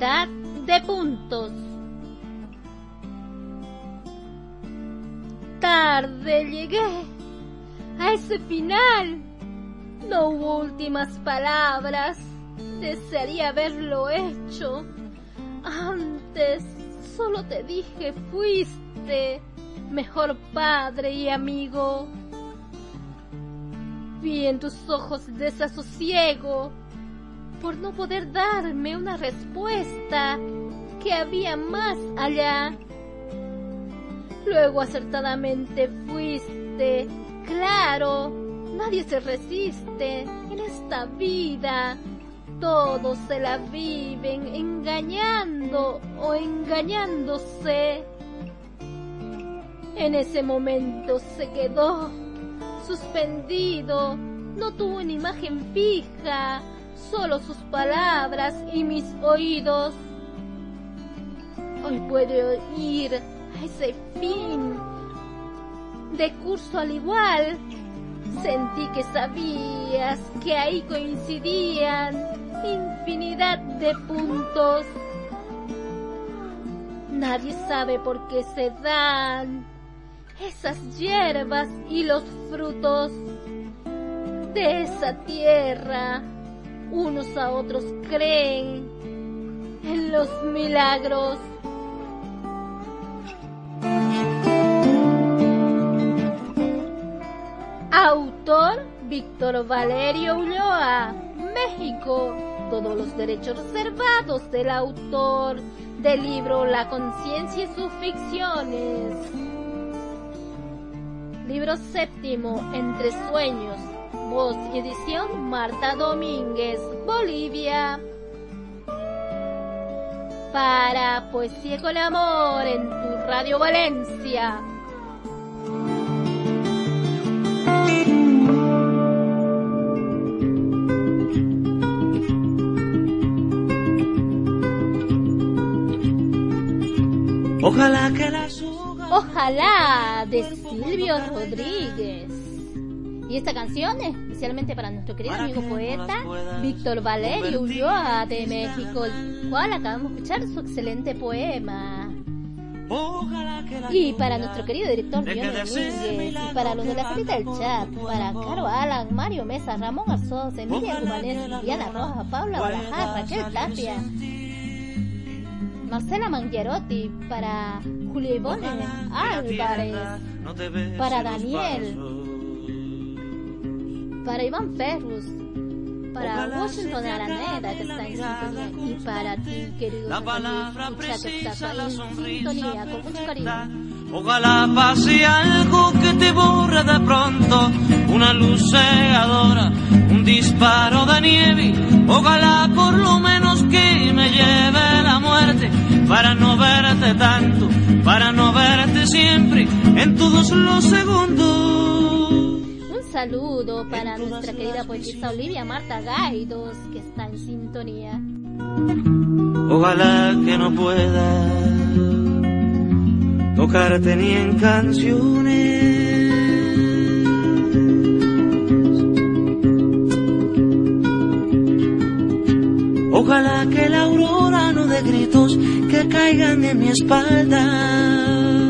De puntos. tarde llegué a ese final. No hubo últimas palabras. Desearía haberlo hecho. Antes solo te dije fuiste mejor padre y amigo. Vi en tus ojos desasosiego por no poder darme una respuesta que había más allá. Luego acertadamente fuiste, claro, nadie se resiste en esta vida. Todos se la viven engañando o engañándose. En ese momento se quedó suspendido, no tuvo una imagen fija, solo sus palabras y mis oídos. Hoy puedo oír a ese fin de curso al igual. Sentí que sabías que ahí coincidían infinidad de puntos. Nadie sabe por qué se dan esas hierbas y los frutos de esa tierra. Unos a otros creen en los milagros. Autor Víctor Valerio Ulloa, México. Todos los derechos reservados del autor del libro La conciencia y sus ficciones. Libro séptimo, Entre sueños. Voz y edición Marta Domínguez, Bolivia. Para Poesía con Amor en tu Radio Valencia. Ojalá que la Ojalá de Silvio Rodríguez. Y esta canción es especialmente para nuestro querido amigo poeta Víctor Valerio Ulloa de México, el cual acabamos de escuchar su excelente poema. Y para nuestro querido director Diego Domínguez, y para los de la salita del chat, para Caro Alan, Mario Mesa, Ramón Arzós, Emilia Gumanés, Liliana Roja, Paula Balajar, Raquel Tapia, Marcela Mangiarotti, para Julio Ivone Álvarez, para Daniel, para Iván Ferrus, para Washington Araneda que está en sintonía y para ti querido amigo que estás ahí en sintonía con mucho cariño. Ojalá pase algo que te borre de pronto, una luz cegadora, un disparo de nieve. Ojalá por lo menos que me lleve la muerte para no verte tanto, para no verte siempre en todos los segundos. Un saludo para nuestra querida poetisa Olivia Marta Gaidos que está en sintonía. Ojalá que no pueda tocarte ni en canciones. Ojalá que la aurora no dé gritos que caigan en mi espalda.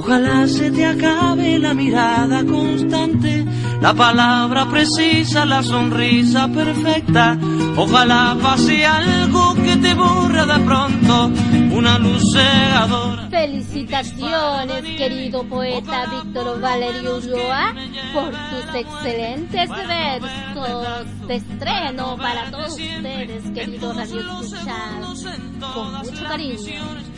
Ojalá se te acabe la mirada constante, la palabra precisa, la sonrisa perfecta. Ojalá pase algo que te borre de pronto, una luz cegadora. Felicitaciones, querido poeta Víctor Valerio Ulloa, por tus excelentes versos de estreno para todos ustedes, queridos radio con mucho cariño.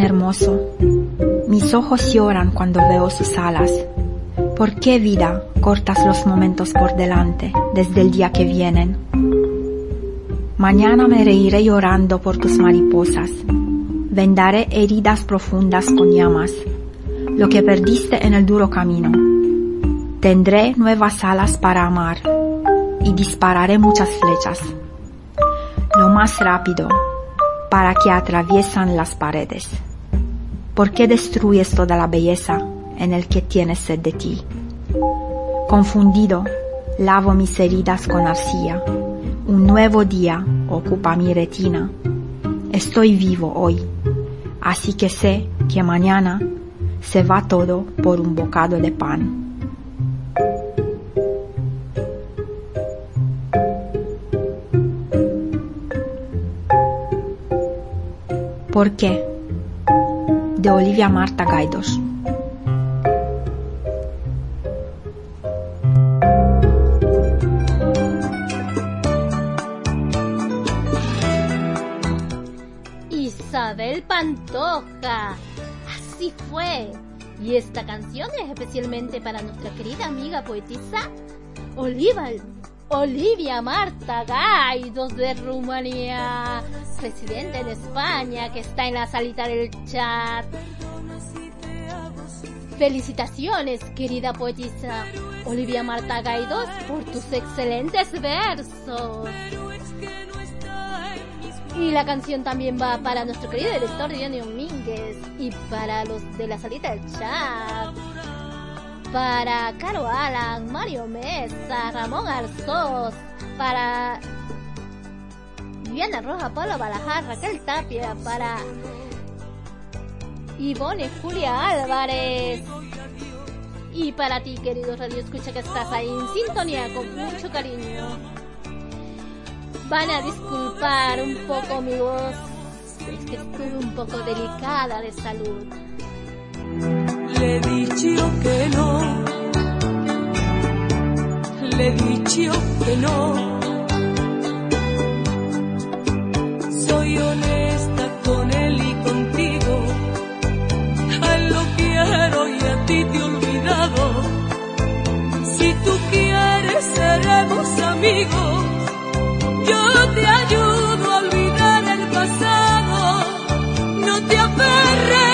Hermoso. Mis ojos lloran cuando veo sus alas. ¿Por qué vida cortas los momentos por delante desde el día que vienen? Mañana me reiré llorando por tus mariposas. Vendaré heridas profundas con llamas, lo que perdiste en el duro camino. Tendré nuevas alas para amar y dispararé muchas flechas. Lo más rápido para que atraviesan las paredes. ¿Por qué destruyes toda la belleza en el que tienes sed de ti? Confundido, lavo mis heridas con arcilla. Un nuevo día ocupa mi retina. Estoy vivo hoy, así que sé que mañana se va todo por un bocado de pan. ¿Por qué? De Olivia Marta Gaidos. Isabel Pantoja. Así fue. Y esta canción es especialmente para nuestra querida amiga poetisa Oliva, Olivia Marta Gaidos de Rumanía, residente en España, que está en la salita del chat. Felicitaciones, querida poetisa Olivia Marta Gaidos, por tus excelentes versos. Y la canción también va para nuestro querido director Dionio Domínguez y para los de la salita del chat. Para Caro Alan, Mario Mesa, Ramón Arzós, para Viviana Roja, Pablo Balajar, Raquel Tapia, para Ivone Julia Álvarez. Y para ti, querido Radio Escucha, que estás ahí en sintonía con mucho cariño. Van a disculpar un poco mi voz, es que estuve un poco delicada de salud. Le he dicho que no, le he dicho que no. Soy honesta con él y contigo, a él lo quiero y a ti te he olvidado. Si tú quieres seremos amigos, yo te ayudo a olvidar el pasado, no te aferres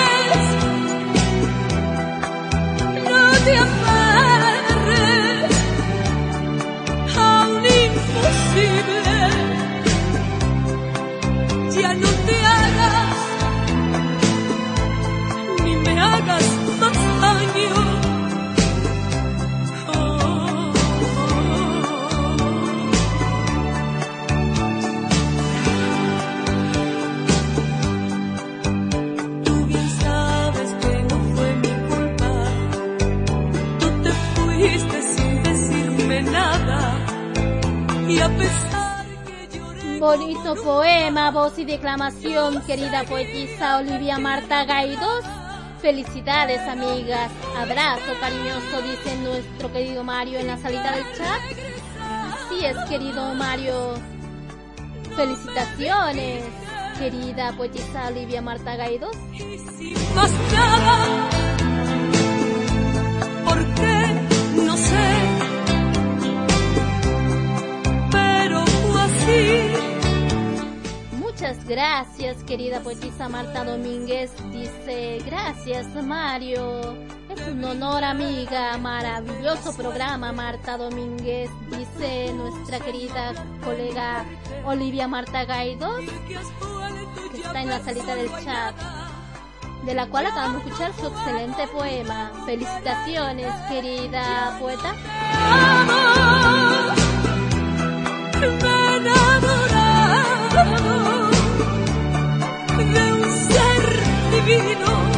Y a pesar Bonito poema, voz y declamación, querida poetisa Olivia Marta Gaidos. Felicidades, amigas. Abrazo cariñoso, dice nuestro querido Mario en la salida del chat. Así es, querido Mario. Felicitaciones, querida poetisa Olivia Marta Gaidos. más nada. Muchas gracias, querida poetisa Marta Domínguez. Dice, gracias, Mario. Es un honor, amiga. Maravilloso programa, Marta Domínguez, dice nuestra querida colega Olivia Marta Gaidos, que está en la salita del chat, de la cual acabamos de escuchar su excelente poema. Felicitaciones, querida poeta. Ser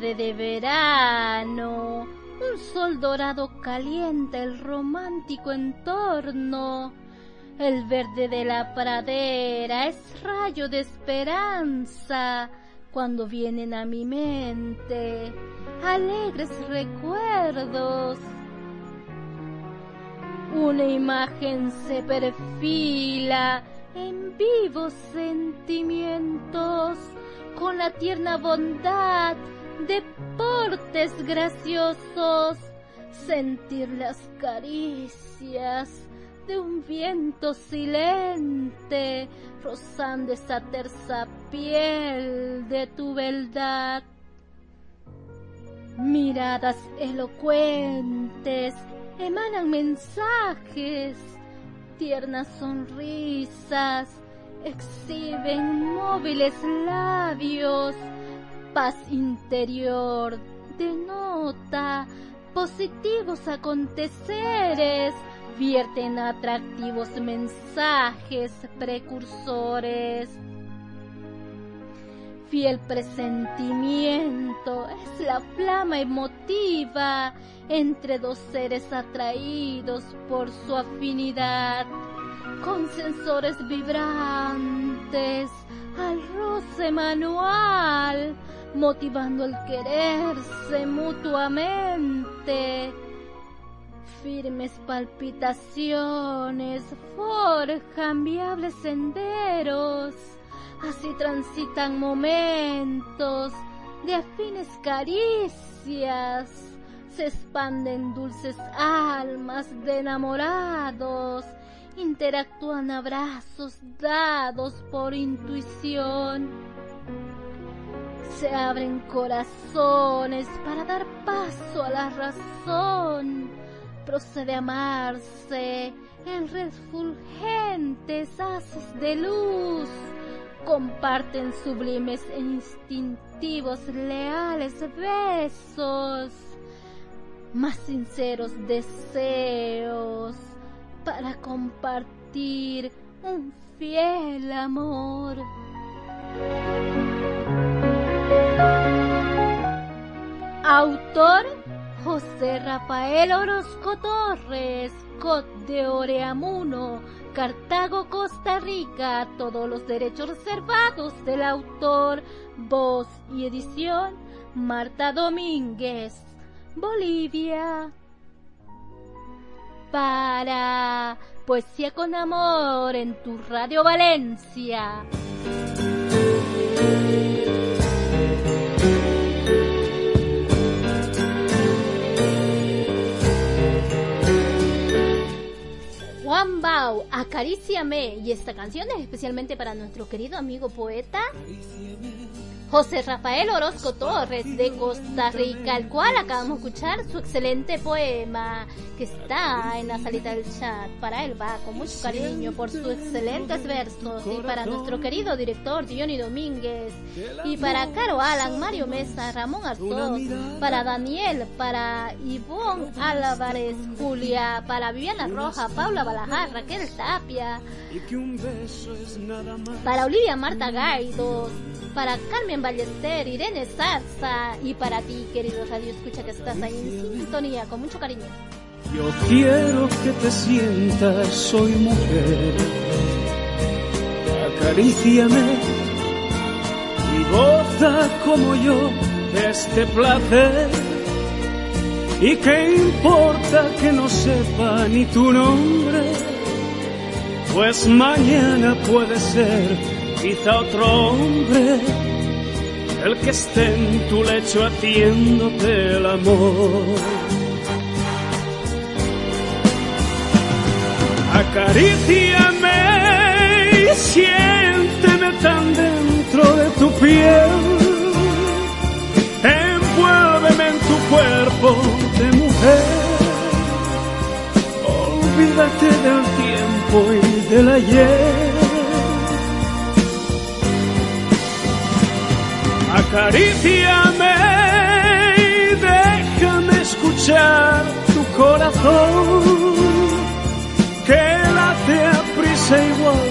de verano. Un sol dorado calienta el romántico entorno. El verde de la pradera es rayo de esperanza cuando vienen a mi mente alegres recuerdos. Una imagen se perfila en vivos sentimientos con la tierna bondad de portes graciosos. Sentir las caricias de un viento silente rozando esa tersa piel de tu beldad. Miradas elocuentes emanan mensajes, tiernas sonrisas, exhiben móviles labios, paz interior denota positivos aconteceres, vierten atractivos mensajes precursores. Fiel presentimiento es la flama emotiva entre dos seres atraídos por su afinidad, con sensores vibrantes al roce manual, motivando el quererse mutuamente. Firmes palpitaciones forjan viables senderos, así transitan momentos de afines caricias, se expanden dulces almas de enamorados, interactúan abrazos dados por intuición. Se abren corazones para dar paso a la razón. Procede a amarse en refulgentes haces de luz, comparten sublimes e instintivos leales besos, más sinceros deseos para compartir un fiel amor. Autor José Rafael Orozco Torres, Cot de Oreamuno, Cartago, Costa Rica, todos los derechos reservados del autor, voz y edición, Marta Domínguez, Bolivia. Para Poesía con Amor en tu Radio Valencia. Juan Bau, Acaríciame. Y esta canción es especialmente para nuestro querido amigo poeta José Rafael Orozco Torres de Costa Rica, el cual acabamos de escuchar su excelente poema que está en la salita del chat. Para él va con mucho cariño por sus excelentes versos y para nuestro querido director Diony Domínguez y para Caro Alan, Mario Mesa, Ramón Arzós, para Daniel, para Ivonne Álvarez, Julia, para Viviana Roja, Paula Balajar, Raquel Tapia, para Olivia Marta Gaidos, para Carmen Ballester, Irene Zarza y para ti, querido Radio Escucha, que estás ahí en sintonía, con mucho cariño. Yo quiero que te sientas, soy mujer. Acaríciame y goza como yo este placer. ¿Y qué importa que no sepa ni tu nombre? Pues mañana puede ser quizá otro hombre el que esté en tu lecho haciéndote el amor. Acaríciame y siénteme tan dentro de tu piel. Envuélveme en tu cuerpo de mujer. Olvídate del tiempo y del ayer. Acaríciame y déjame escuchar tu corazón que late a prisa igual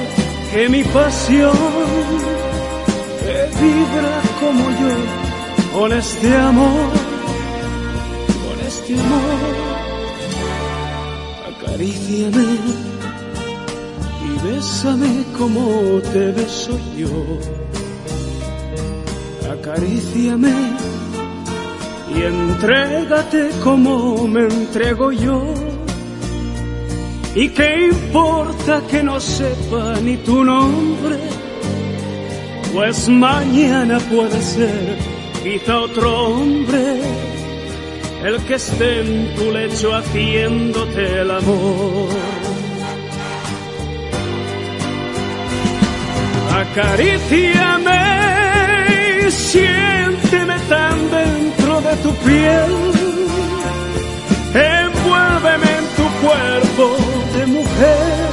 que mi pasión que vibra como yo con este amor, con este amor. Acaríciame y bésame como te beso yo acaríciame y entrégate como me entrego yo. ¿Y qué importa que no sepa ni tu nombre? Pues mañana puede ser quizá otro hombre el que esté en tu lecho haciéndote el amor. Acaríciame siénteme tan dentro de tu piel, envuélveme en tu cuerpo de mujer.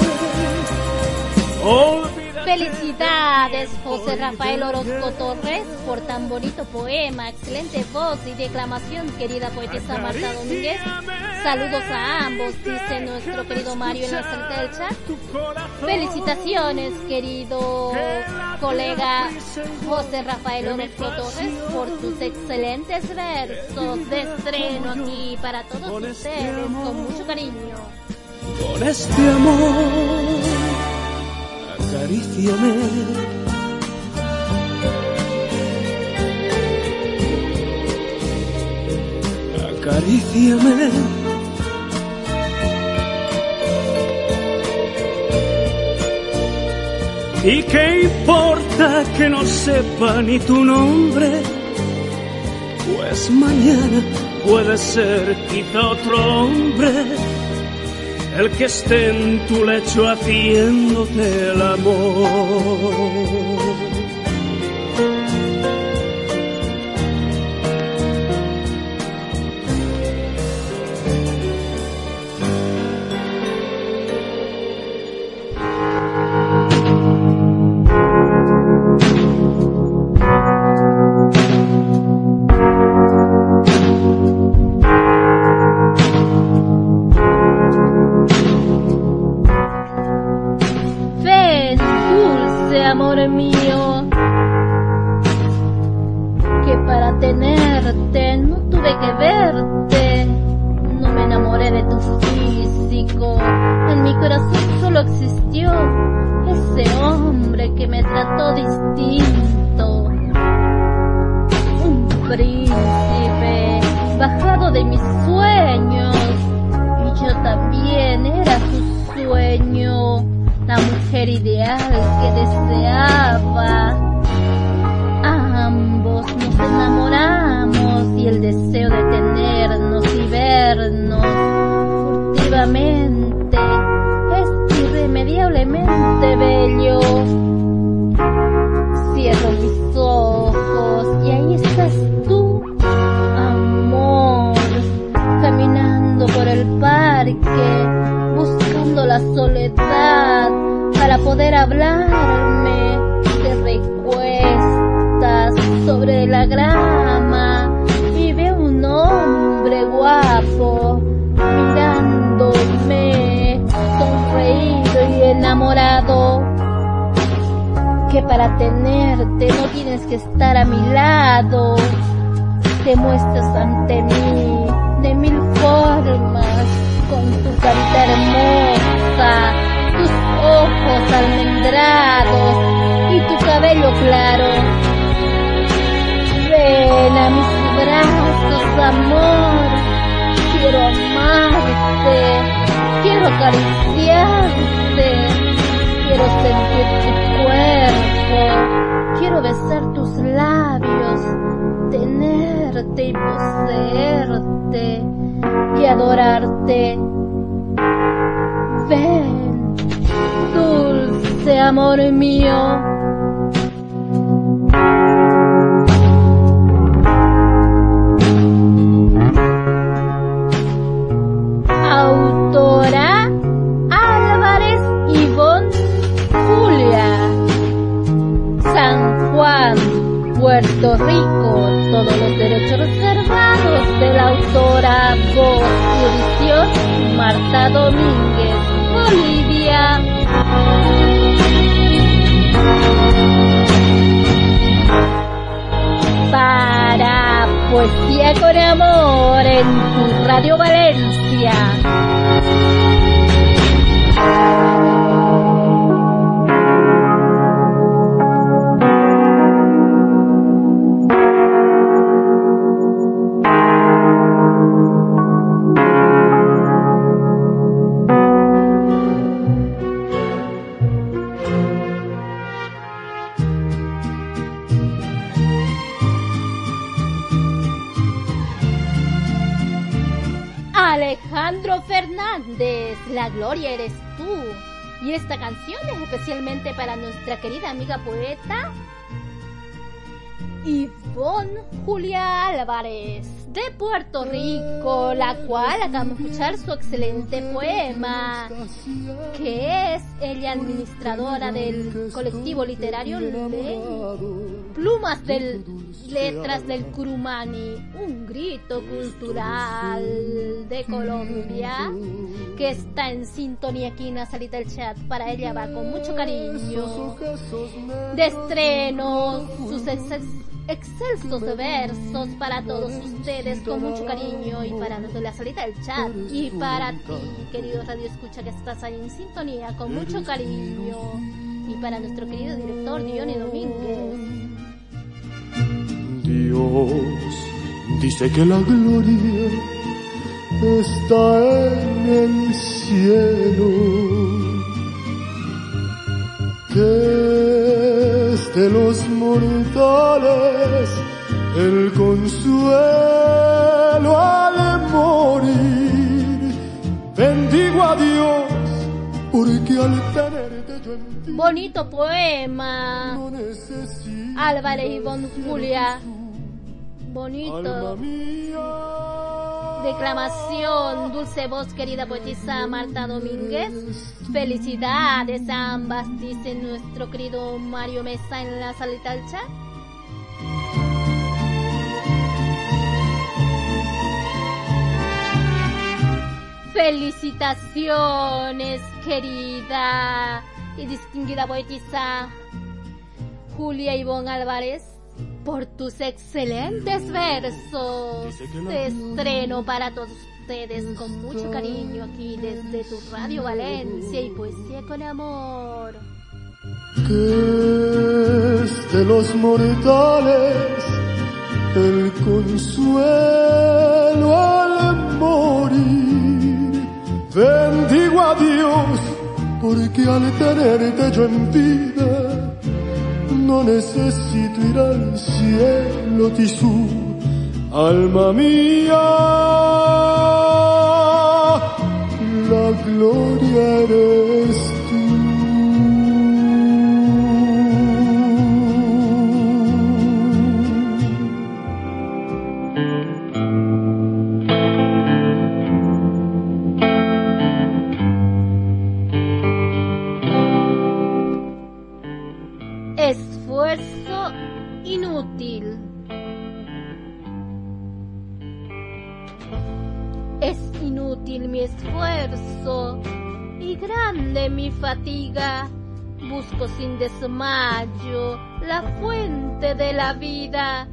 Felicidades, José Rafael Orozco Torres, por tan bonito poema, excelente voz y declamación, querida poetisa Marta Domínguez. Saludos a ambos, dice nuestro querido Mario en la salita del chat. Felicitaciones, querido colega José Rafael Orozco Torres, por tus excelentes versos de estreno aquí para todos ustedes, con mucho cariño. Este acaríciame. Acaríciame. ¿Y qué importa que no sepa ni tu nombre? Pues mañana puede ser quizá otro hombre el que esté en tu lecho haciéndote el amor. Literario Le Plumas del Letras del Curumani, un grito cultural de Colombia que está en sintonía aquí en la salita del chat. Para ella va con mucho cariño. De estreno, sus ex- excelsos versos para todos ustedes con mucho cariño y para de la salita del chat y para ti, querido Radio Escucha que estás ahí en sintonía con mucho cariño para nuestro querido director Dione Domínguez. Dios dice que la gloria está en el cielo, que de los mortales el consuelo al morir. Bendigo a Dios porque al ti Bonito poema. Álvarez Ivonne Julia. Bonito. Declamación, dulce voz, querida poetisa Marta Domínguez. Felicidades a ambas, dice nuestro querido Mario Mesa en la salita del chat. Felicitaciones, querida y distinguida poetisa Julia Ivonne Álvarez, por tus excelentes versos. Te estreno para todos ustedes con mucho cariño aquí desde tu Radio Valencia y Poesía con Amor. que es de los mortales el consuelo al morir. Bendigo a Dios porque al tenerte yo en vida no necesito ir al cielo tisú, alma mía. La gloria eres mi esfuerzo y grande mi fatiga. Busco sin desmayo la fuente de la vida.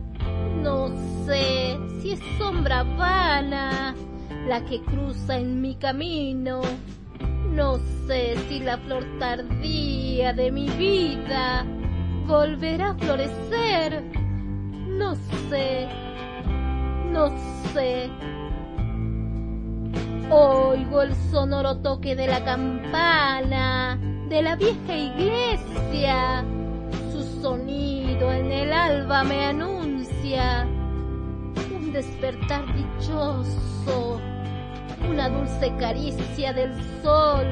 No sé si es sombra vana la que cruza en mi camino. No sé si la flor tardía de mi vida volverá a florecer. No sé, no sé. Oigo el sonoro toque de la campana de la vieja iglesia. Su sonido en el alba me anuncia un despertar dichoso, una dulce caricia del sol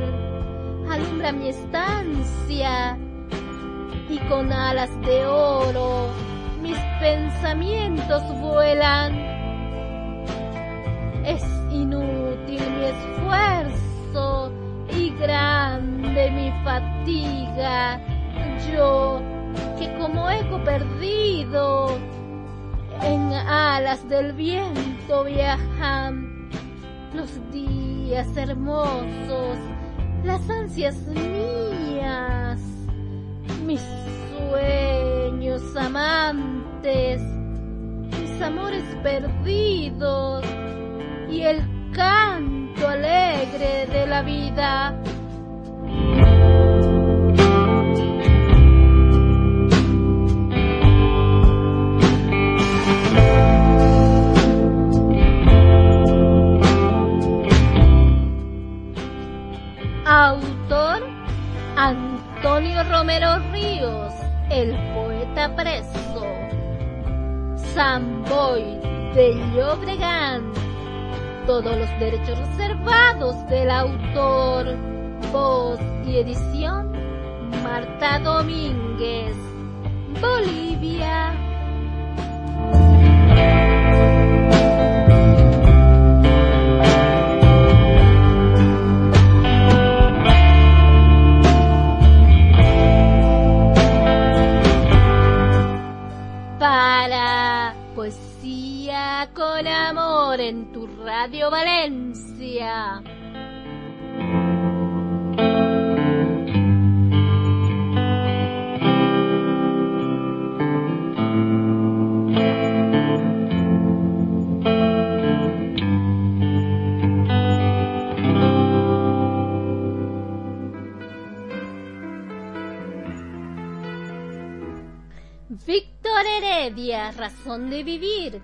alumbra mi estancia y con alas de oro mis pensamientos vuelan. Es inútil mi esfuerzo y grande mi fatiga. Yo, que como eco perdido, en alas del viento viajan los días hermosos, las ansias mías mis sueños amantes, mis amores perdidos y el canto alegre de la vida. Autor Antonio Romero Ríos, el poeta preso. Samboy de Llobregan. Todos los derechos reservados del autor. Voz y edición Marta Domínguez. Bolivia. Radio Valencia. Víctor Heredia, Razón de Vivir.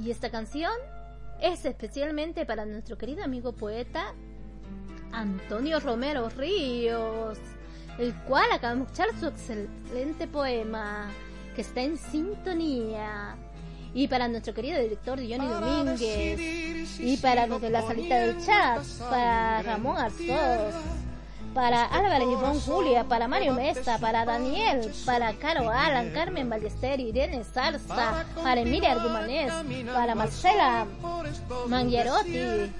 Y esta canción es especialmente para nuestro querido amigo poeta Antonio Romero Ríos, el cual acaba de escuchar su excelente poema, que está en sintonía. Y para nuestro querido director Johnny Domínguez, y para los de la salita del chat, para Ramón Arzós, para Álvarez Ivonne Julia, para Mario Mesta, para Daniel, para Caro Alan, Carmen Ballester, Irene Zarza, para Emilia Argumanés, para Marcela Mangiarotti,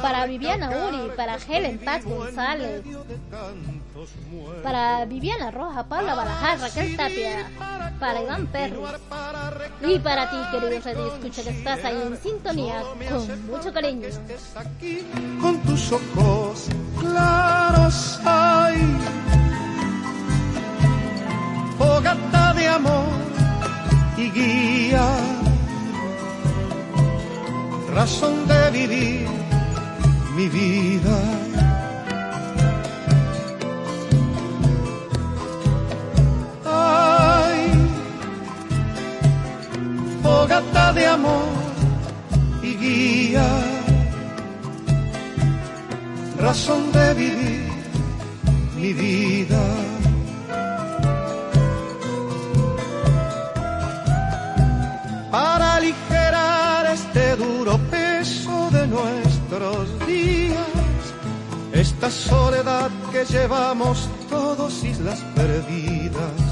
para Viviana Uri, para Helen Paz González, para Viviana Roja, Paula Barajar, Raquel para Iván Perro y para ti, querido Radio Escucha, que estás ahí en sintonía con mucho cariño. Con tus ojos claros hay fogata de amor y guía, razón de vivir mi vida. Fogata de amor y guía, razón de vivir mi vida. Para aligerar este duro peso de nuestros días, esta soledad que llevamos todos islas perdidas,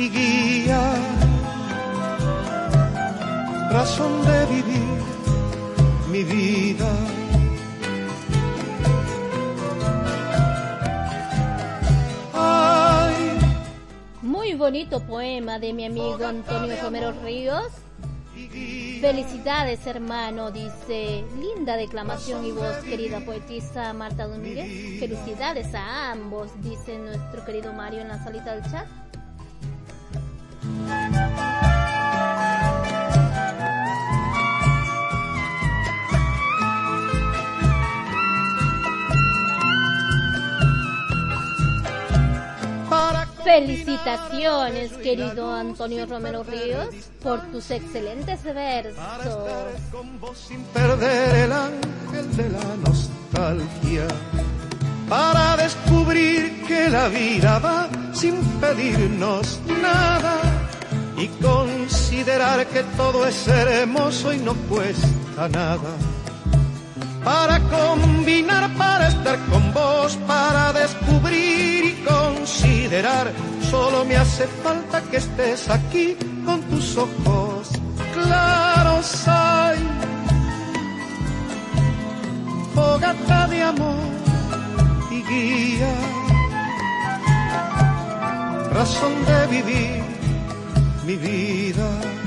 y guía, razón de vivir mi vida. Ay, Muy bonito poema de mi amigo Antonio Romero Ríos. Felicidades hermano, dice. Linda declamación y voz, querida poetisa Marta Domínguez. Felicidades a ambos, dice nuestro querido Mario en la salita del chat. Felicitaciones, querido Antonio Romero Ríos, por tus excelentes versos. con vos sin perder el ángel de la nostalgia. Para descubrir que la vida va sin pedirnos nada y considerar que todo es hermoso y no cuesta nada. Para combinar, para estar con vos, para descubrir y considerar, solo me hace falta que estés aquí con tus ojos claros. Hay fogata de amor y guía, razón de vivir mi vida.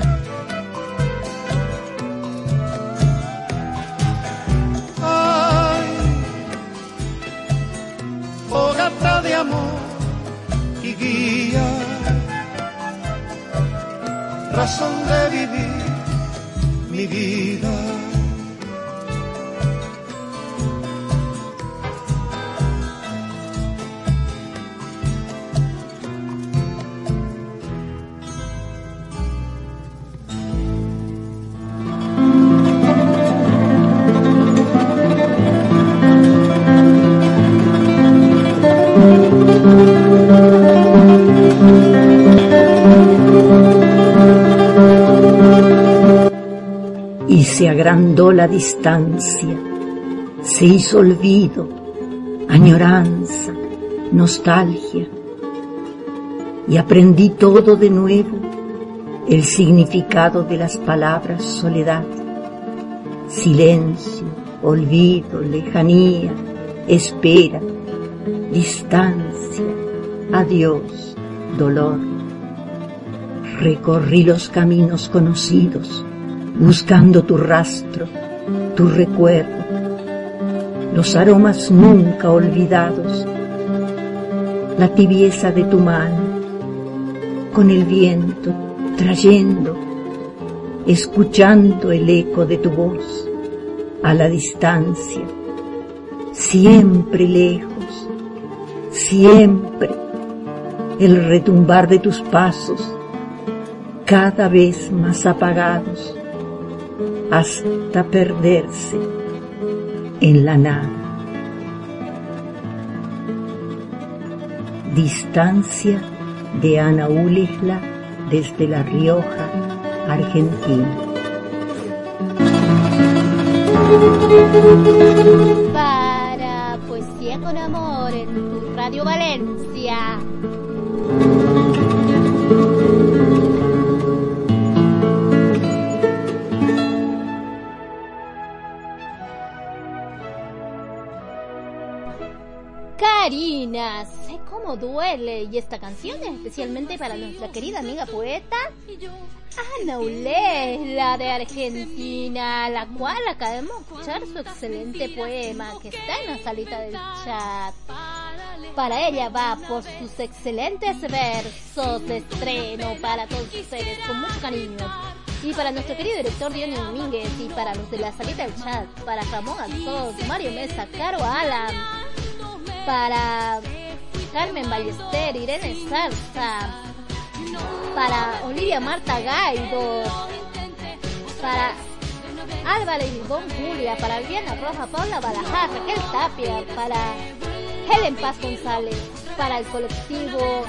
Agrandó la distancia, se hizo olvido, añoranza, nostalgia, y aprendí todo de nuevo, el significado de las palabras soledad, silencio, olvido, lejanía, espera, distancia, adiós, dolor. Recorrí los caminos conocidos, buscando tu rastro, tu recuerdo, los aromas nunca olvidados, la tibieza de tu mano, con el viento trayendo, escuchando el eco de tu voz a la distancia, siempre lejos, siempre el retumbar de tus pasos, cada vez más apagados, hasta perderse en la nada. Distancia de Ana Ulisla desde La Rioja, Argentina. Para Poesía con Amor en Radio Valencia. Sé cómo duele. Y esta canción es especialmente para nuestra querida amiga poeta Ana Ulela de Argentina, la cual acabamos de escuchar su excelente poema que está en la salita del chat. Para ella va por sus excelentes versos de estreno para todos ustedes con mucho cariño. Y para nuestro querido director Dionis Domínguez y para los de la salita del chat, para Ramón Alzós, Mario Mesa, Caro Alan, para Carmen Ballester, Irene Salsa, para Olivia Marta Gaido, para Álvaro Ibón Julia, para Viviana Roja, Paula Balajar, Raquel Tapia, para Helen Paz González, para el colectivo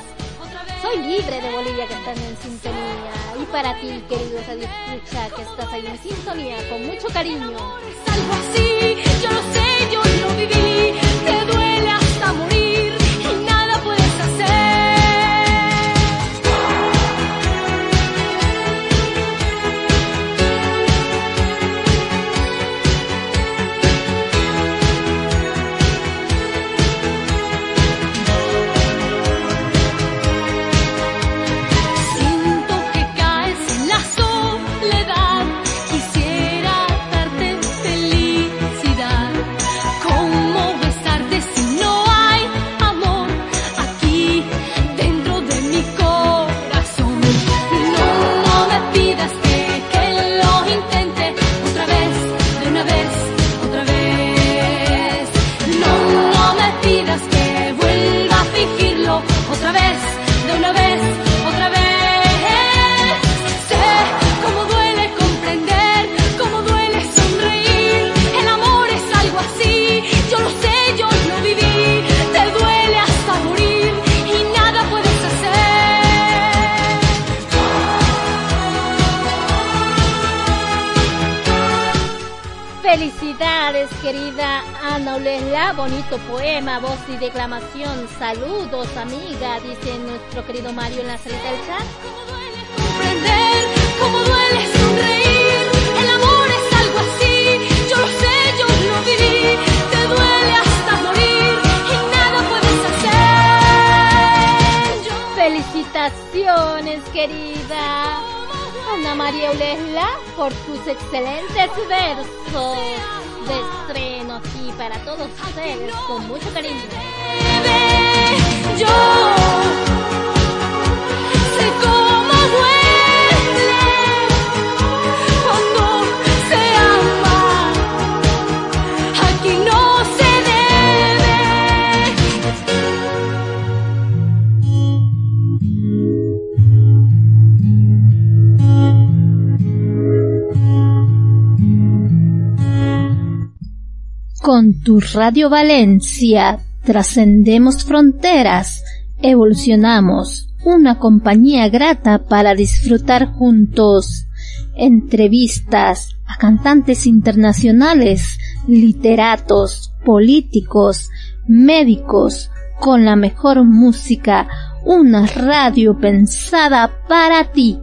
Soy Libre de Bolivia que están en sintonía, y para ti, querido Radio Escucha, que estás ahí en sintonía, con mucho cariño. algo así, yo lo sé, yo lo viví, Felicidades, querida Ana Olela, bonito poema, voz y declamación. Saludos, amiga, dice nuestro querido Mario en la salita del chat. comprender cómo duele sonreír. El amor es algo así, yo lo sé, yo lo viví. Te duele hasta morir y nada puedes hacer. Felicitaciones, querida Ana María Olela, por tus excelentes versos de estreno aquí para todos ustedes con mucho cariño. Con tu Radio Valencia trascendemos fronteras, evolucionamos, una compañía grata para disfrutar juntos. Entrevistas a cantantes internacionales, literatos, políticos, médicos, con la mejor música, una radio pensada para ti.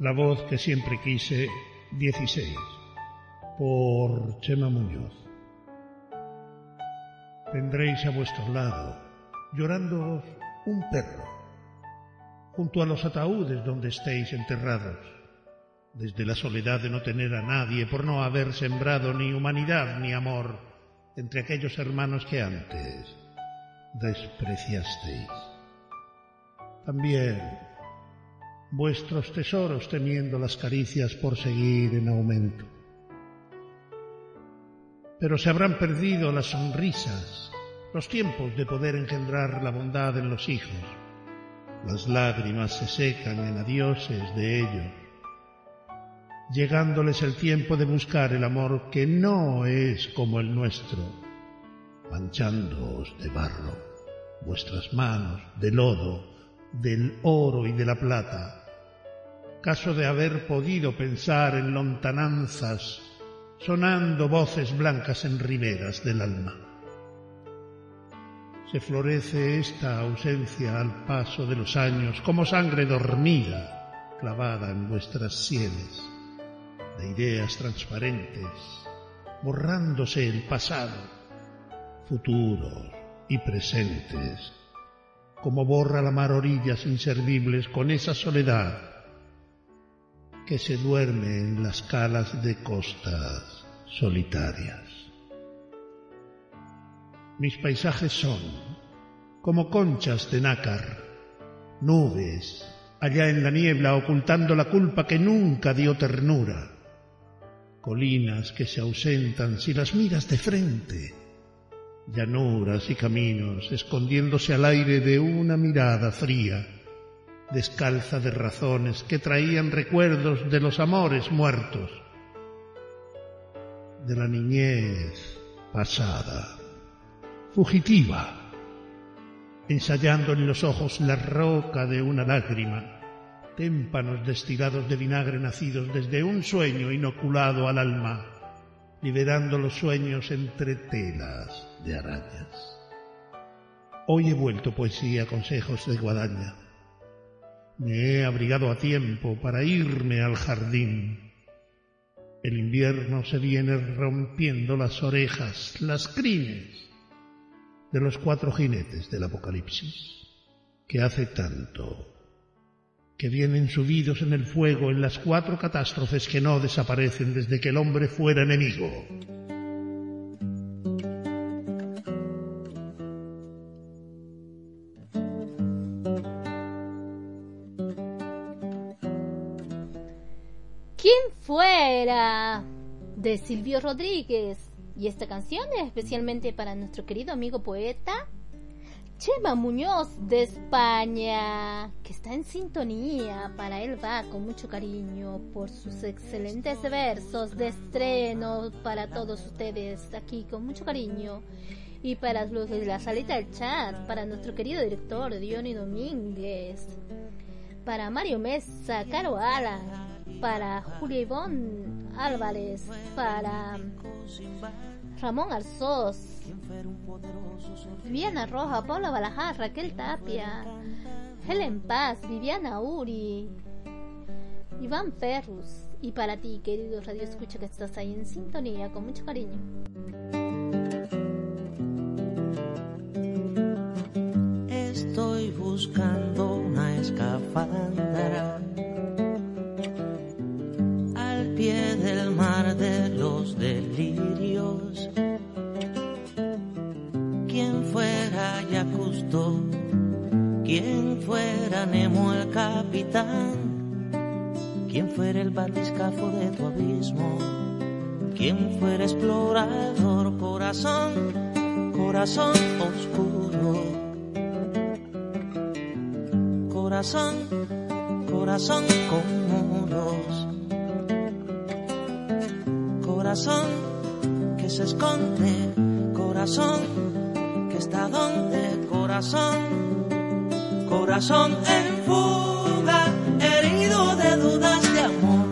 La voz que siempre quise, 16, por Chema Muñoz. Tendréis a vuestro lado, llorándoos, un perro, junto a los ataúdes donde estéis enterrados, desde la soledad de no tener a nadie por no haber sembrado ni humanidad ni amor entre aquellos hermanos que antes despreciasteis. También vuestros tesoros temiendo las caricias por seguir en aumento. Pero se habrán perdido las sonrisas, los tiempos de poder engendrar la bondad en los hijos. Las lágrimas se secan en adioses de ellos, llegándoles el tiempo de buscar el amor que no es como el nuestro, manchándoos de barro, vuestras manos de lodo, del oro y de la plata, caso de haber podido pensar en lontananzas, sonando voces blancas en riberas del alma. se florece esta ausencia al paso de los años como sangre dormida clavada en vuestras sienes de ideas transparentes, borrándose el pasado, futuros y presentes, como borra la mar orillas inservibles con esa soledad que se duerme en las calas de costas solitarias. Mis paisajes son como conchas de nácar, nubes allá en la niebla ocultando la culpa que nunca dio ternura, colinas que se ausentan si las miras de frente, llanuras y caminos escondiéndose al aire de una mirada fría, descalza de razones que traían recuerdos de los amores muertos, de la niñez pasada. Fugitiva, ensayando en los ojos la roca de una lágrima, témpanos destilados de vinagre nacidos desde un sueño inoculado al alma, liberando los sueños entre telas de arañas. Hoy he vuelto poesía consejos de guadaña. Me he abrigado a tiempo para irme al jardín. El invierno se viene rompiendo las orejas, las crines de los cuatro jinetes del Apocalipsis, que hace tanto, que vienen subidos en el fuego en las cuatro catástrofes que no desaparecen desde que el hombre fuera enemigo. ¿Quién fuera? De Silvio Rodríguez. Y esta canción es especialmente para nuestro querido amigo poeta Chema Muñoz de España, que está en sintonía. Para él va con mucho cariño por sus excelentes versos de estreno para todos ustedes aquí con mucho cariño. Y para los de la salita del chat, para nuestro querido director Diony Domínguez, para Mario Mesa, Caro Ala, para Julia Ivonne Álvarez, para Ramón Arzós, Viviana Roja, Paula Balajar, Raquel Tapia, Helen Paz, Viviana Uri, Iván Ferrus. Y para ti, querido Radio Escucha, que estás ahí en sintonía, con mucho cariño. Estoy buscando una escafandra pie del mar de los delirios. Quien fuera Yacusto, quien fuera Nemo el capitán, quien fuera el batiscafo de tu abismo, quien fuera explorador, corazón, corazón oscuro corazón, corazón con muros, corazón que se esconde, corazón que está donde, corazón, corazón en fuga, herido de dudas de amor.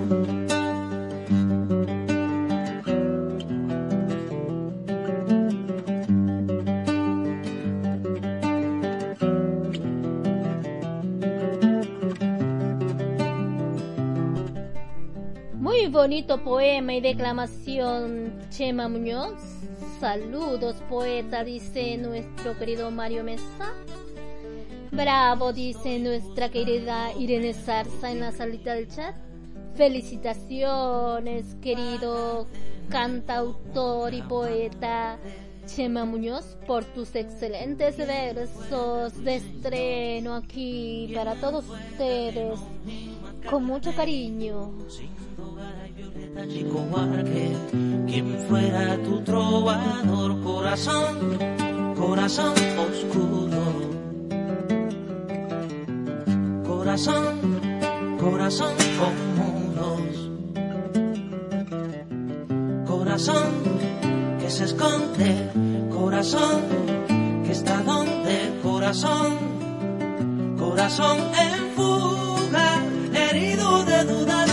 Muy bonito poema y declamación, Chema Muñoz. Saludos, poeta, dice nuestro querido Mario Mesa. Bravo, dice nuestra querida Irene Zarza en la salita del chat. Felicitaciones, querido cantautor y poeta Chema Muñoz, por tus excelentes versos de estreno aquí para todos ustedes. Con mucho cariño. Chico Huarque, quien fuera tu trovador, corazón, corazón oscuro. Corazón, corazón con. Corazón que se esconde, corazón que está donde, corazón, corazón en fuga, herido de dudas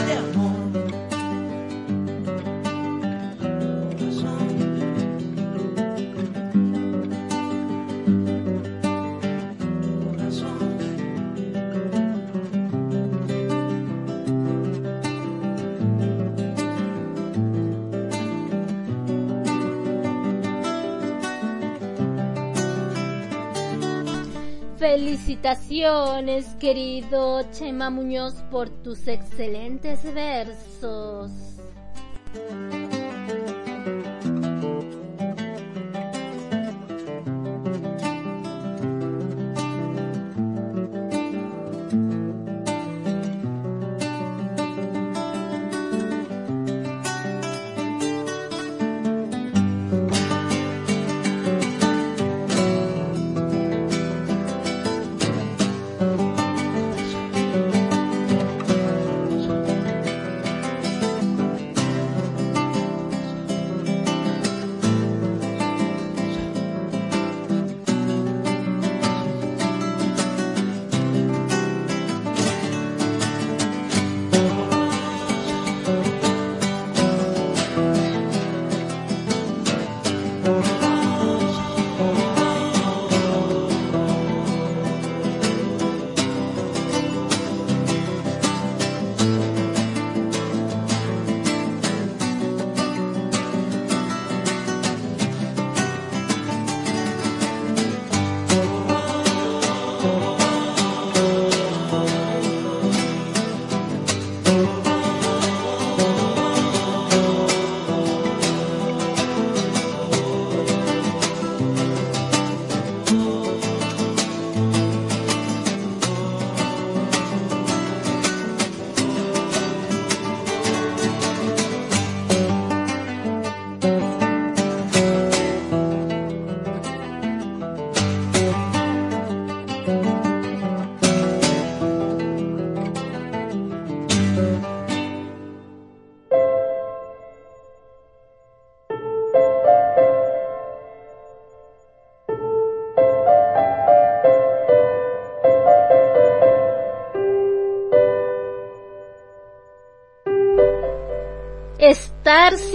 Felicitaciones, querido Chema Muñoz, por tus excelentes versos.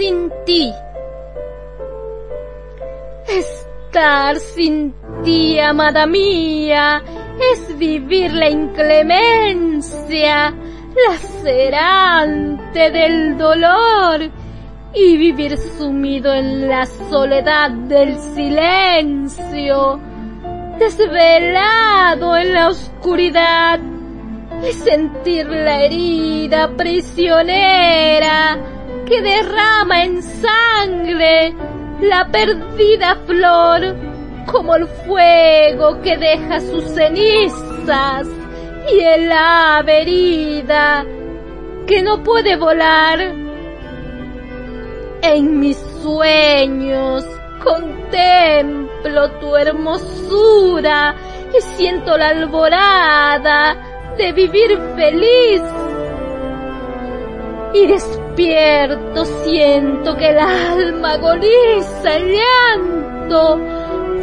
Sin ti. Estar sin ti, amada mía, es vivir la inclemencia lacerante del dolor y vivir sumido en la soledad del silencio, desvelado en la oscuridad y sentir la herida prisionera que derrama en sangre la perdida flor como el fuego que deja sus cenizas y el ave que no puede volar. En mis sueños contemplo tu hermosura y siento la alborada de vivir feliz. Y despierto siento que el alma agoniza el llanto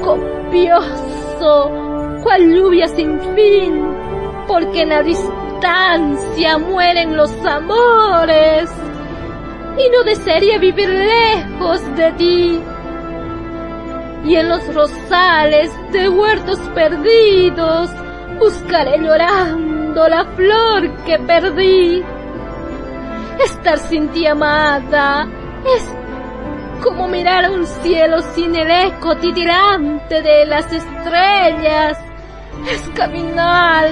copioso, cual lluvia sin fin, porque en la distancia mueren los amores. Y no desearía vivir lejos de ti. Y en los rosales de huertos perdidos buscaré llorando la flor que perdí. Estar sin ti amada es como mirar un cielo sin el eco titilante de las estrellas. Es caminar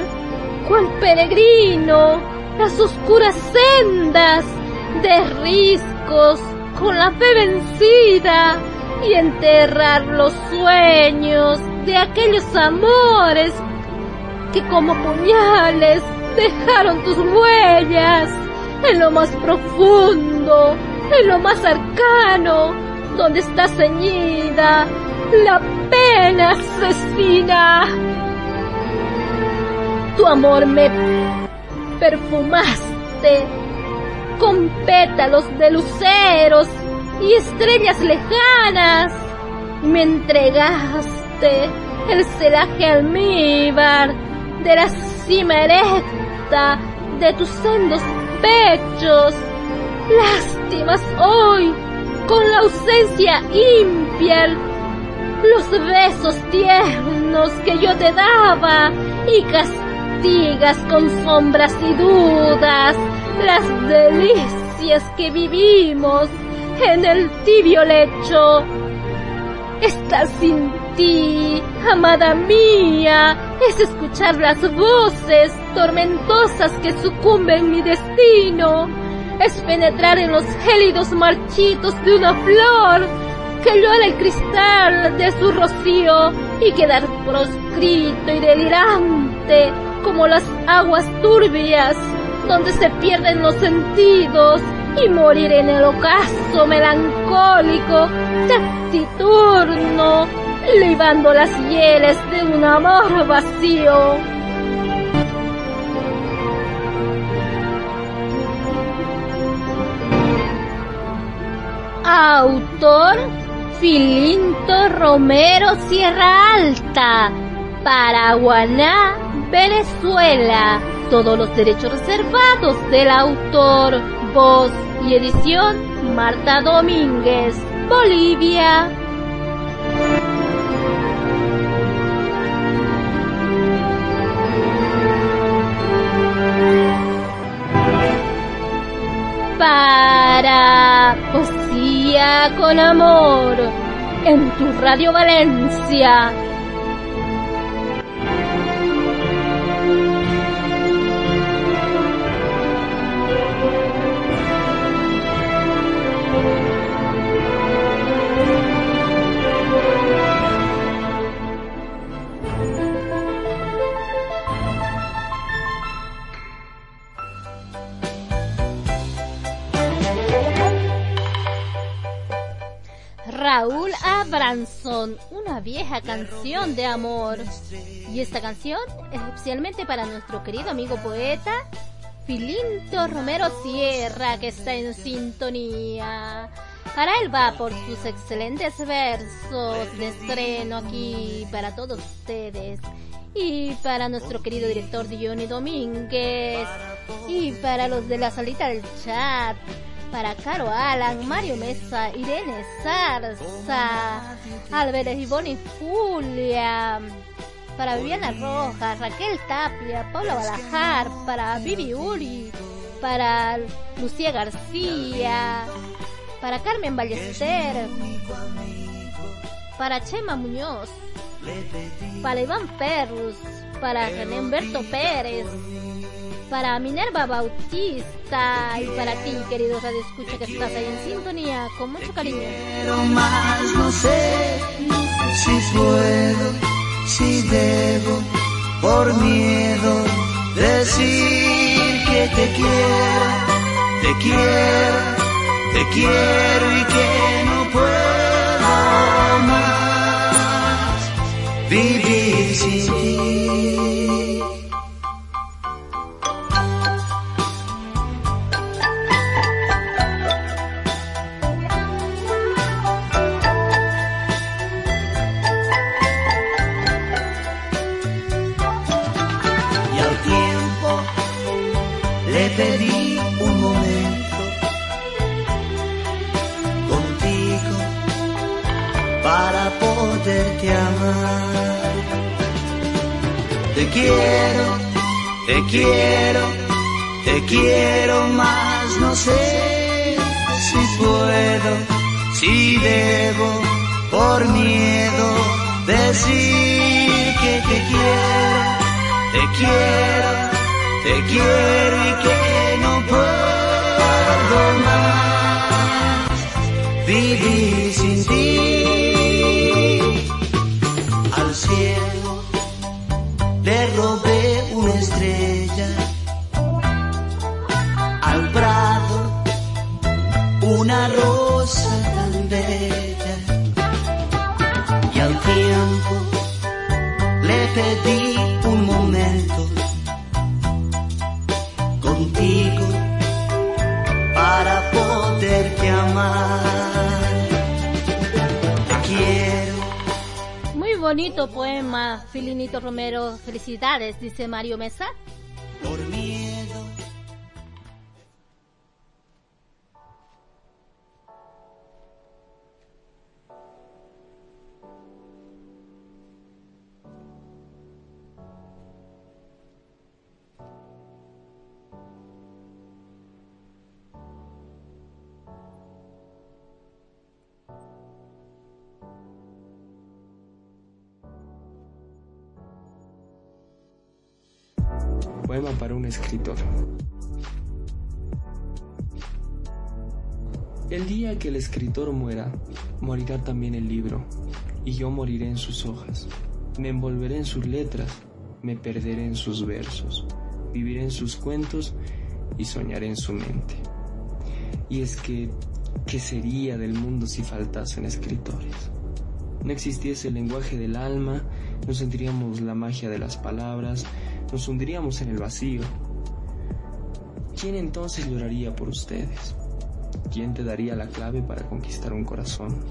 cual peregrino las oscuras sendas de riscos con la fe vencida y enterrar los sueños de aquellos amores que como puñales dejaron tus huellas en lo más profundo, en lo más arcano, donde está ceñida la pena asesina. Tu amor me perfumaste con pétalos de luceros y estrellas lejanas. Me entregaste el celaje almíbar de la cima erecta de tus sendos Lástimas hoy con la ausencia impiel los besos tiernos que yo te daba y castigas con sombras y dudas las delicias que vivimos en el tibio lecho. Estar sin ti, amada mía, es escuchar las voces tormentosas que sucumben mi destino, es penetrar en los gélidos marchitos de una flor que llora el cristal de su rocío y quedar proscrito y delirante como las aguas turbias donde se pierden los sentidos y morir en el ocaso melancólico, taciturno, libando las hieles de un amor vacío. Autor Filinto Romero Sierra Alta, Paraguaná, Venezuela. Todos los derechos reservados del autor. Voz y edición Marta Domínguez, Bolivia. Para Poesía con Amor en tu Radio Valencia. Raúl Abranson, una vieja canción de amor. Y esta canción es especialmente para nuestro querido amigo poeta Filinto Romero Sierra, que está en sintonía. Para él va por sus excelentes versos de estreno aquí para todos ustedes. Y para nuestro querido director Diony Domínguez. Y para los de la salita del chat para Caro Alan, Mario Mesa, Irene Zarza, Álvarez Ivonne Julia, para Viviana Rojas, Raquel Tapia, Paula Balajar, para Vivi Uri, para Lucía García, para Carmen Ballester, para Chema Muñoz, para Iván Perrus, para René Humberto Pérez, para Minerva Bautista y para ti, querido Radio Escucha, que estás ahí en sintonía, con mucho cariño. Pero más no sé si puedo, si debo, por miedo, decir que te quiero, te quiero, te quiero y que no puedo más vivir sin ti. Para poderte amar. Te quiero, te quiero, te quiero más, no sé si puedo, si debo, por miedo, decir que te quiero te quiero, te quiero y que no puedo más vivir sin ti. Le robé una estrella, al prado una rosa tan bella. Y al tiempo le pedí bonito poema, Filinito Romero. Felicidades, dice Mario Mesa. Poema para un escritor. El día que el escritor muera, morirá también el libro, y yo moriré en sus hojas. Me envolveré en sus letras, me perderé en sus versos, viviré en sus cuentos y soñaré en su mente. Y es que, ¿qué sería del mundo si faltasen escritores? No existiese el lenguaje del alma, no sentiríamos la magia de las palabras, nos hundiríamos en el vacío. ¿Quién entonces lloraría por ustedes? ¿Quién te daría la clave para conquistar un corazón?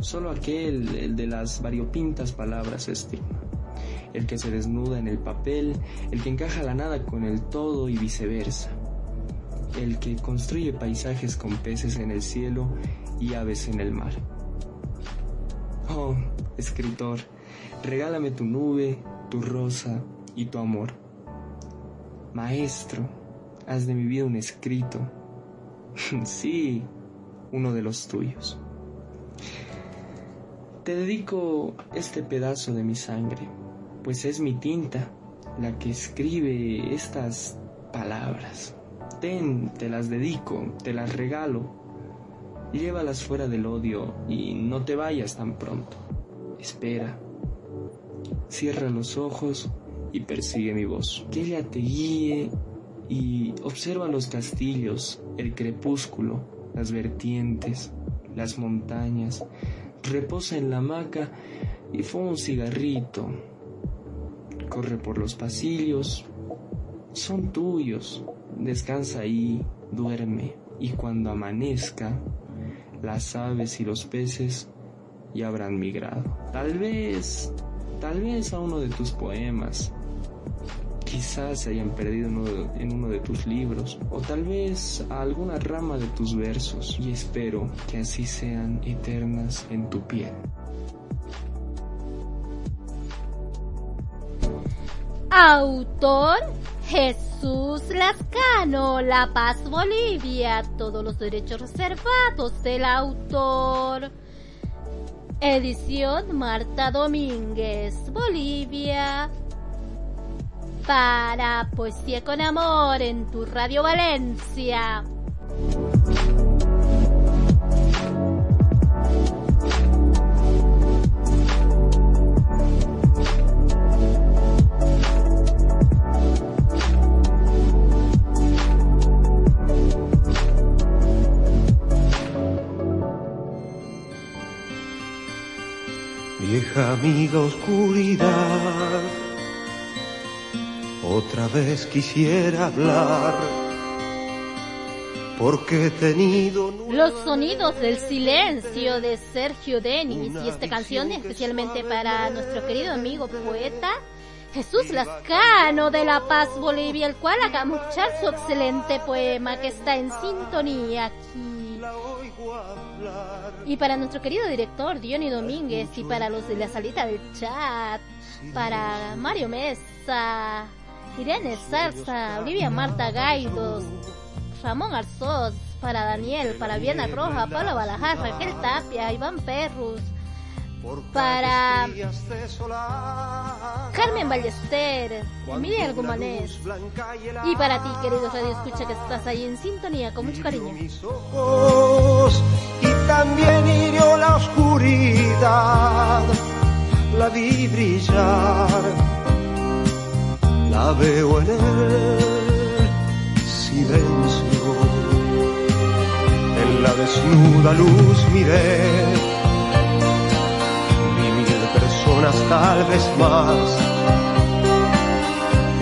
Solo aquel, el de las variopintas palabras estigma, el que se desnuda en el papel, el que encaja la nada con el todo y viceversa, el que construye paisajes con peces en el cielo y aves en el mar. Oh, escritor, regálame tu nube, tu rosa y tu amor. Maestro, haz de mi vida un escrito. sí, uno de los tuyos. Te dedico este pedazo de mi sangre, pues es mi tinta la que escribe estas palabras. Ten, te las dedico, te las regalo. Llévalas fuera del odio y no te vayas tan pronto. Espera. Cierra los ojos y persigue mi voz. Que ella te guíe y observa los castillos, el crepúsculo, las vertientes, las montañas. Reposa en la hamaca y fuma un cigarrito. Corre por los pasillos. Son tuyos. Descansa ahí, duerme. Y cuando amanezca, las aves y los peces ya habrán migrado. Tal vez, tal vez a uno de tus poemas. Quizás se hayan perdido en uno, de, tus libros, o tal vez a alguna rama de tus versos, y espero que así sean eternas en tu piel. Autor Jesús Lascano, La Paz Bolivia, todos los derechos reservados del autor. Edición Marta Domínguez, Bolivia. Para Poesía con Amor en tu Radio Valencia. Vieja amiga oscuridad, otra vez quisiera hablar, porque he tenido Los sonidos del silencio de Sergio Denis. y esta canción especialmente para nuestro querido amigo poeta Jesús Lascano de La Paz, Bolivia, el cual haga escuchar su excelente poema que está en sintonía aquí. Y para nuestro querido director Diony Domínguez y para los de la salita del chat, para Mario Mesa, Irene Salsa, Olivia Marta Gaidos, Ramón Arzós, para Daniel, para Viena Roja, Pablo Balajar, Raquel Tapia, Iván Perrus, para Carmen Ballester, Miriam Gumanés y para ti, querido Radio Escucha, que estás ahí en sintonía con mucho cariño. y también la oscuridad. La la veo en el silencio. En la desnuda luz miré, vi mil personas tal vez más.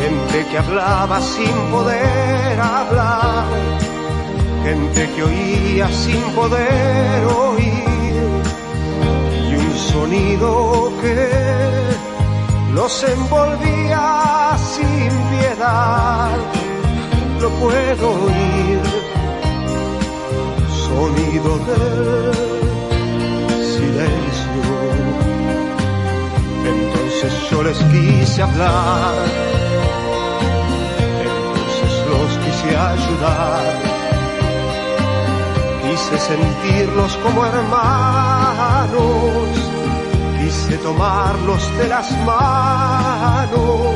Gente que hablaba sin poder hablar gente que oía sin poder oír y un sonido que los envolvía sin piedad. Lo puedo oír, sonido del silencio. Entonces yo les quise hablar, entonces los quise ayudar quise sentirlos como hermanos, quise tomarlos de las manos,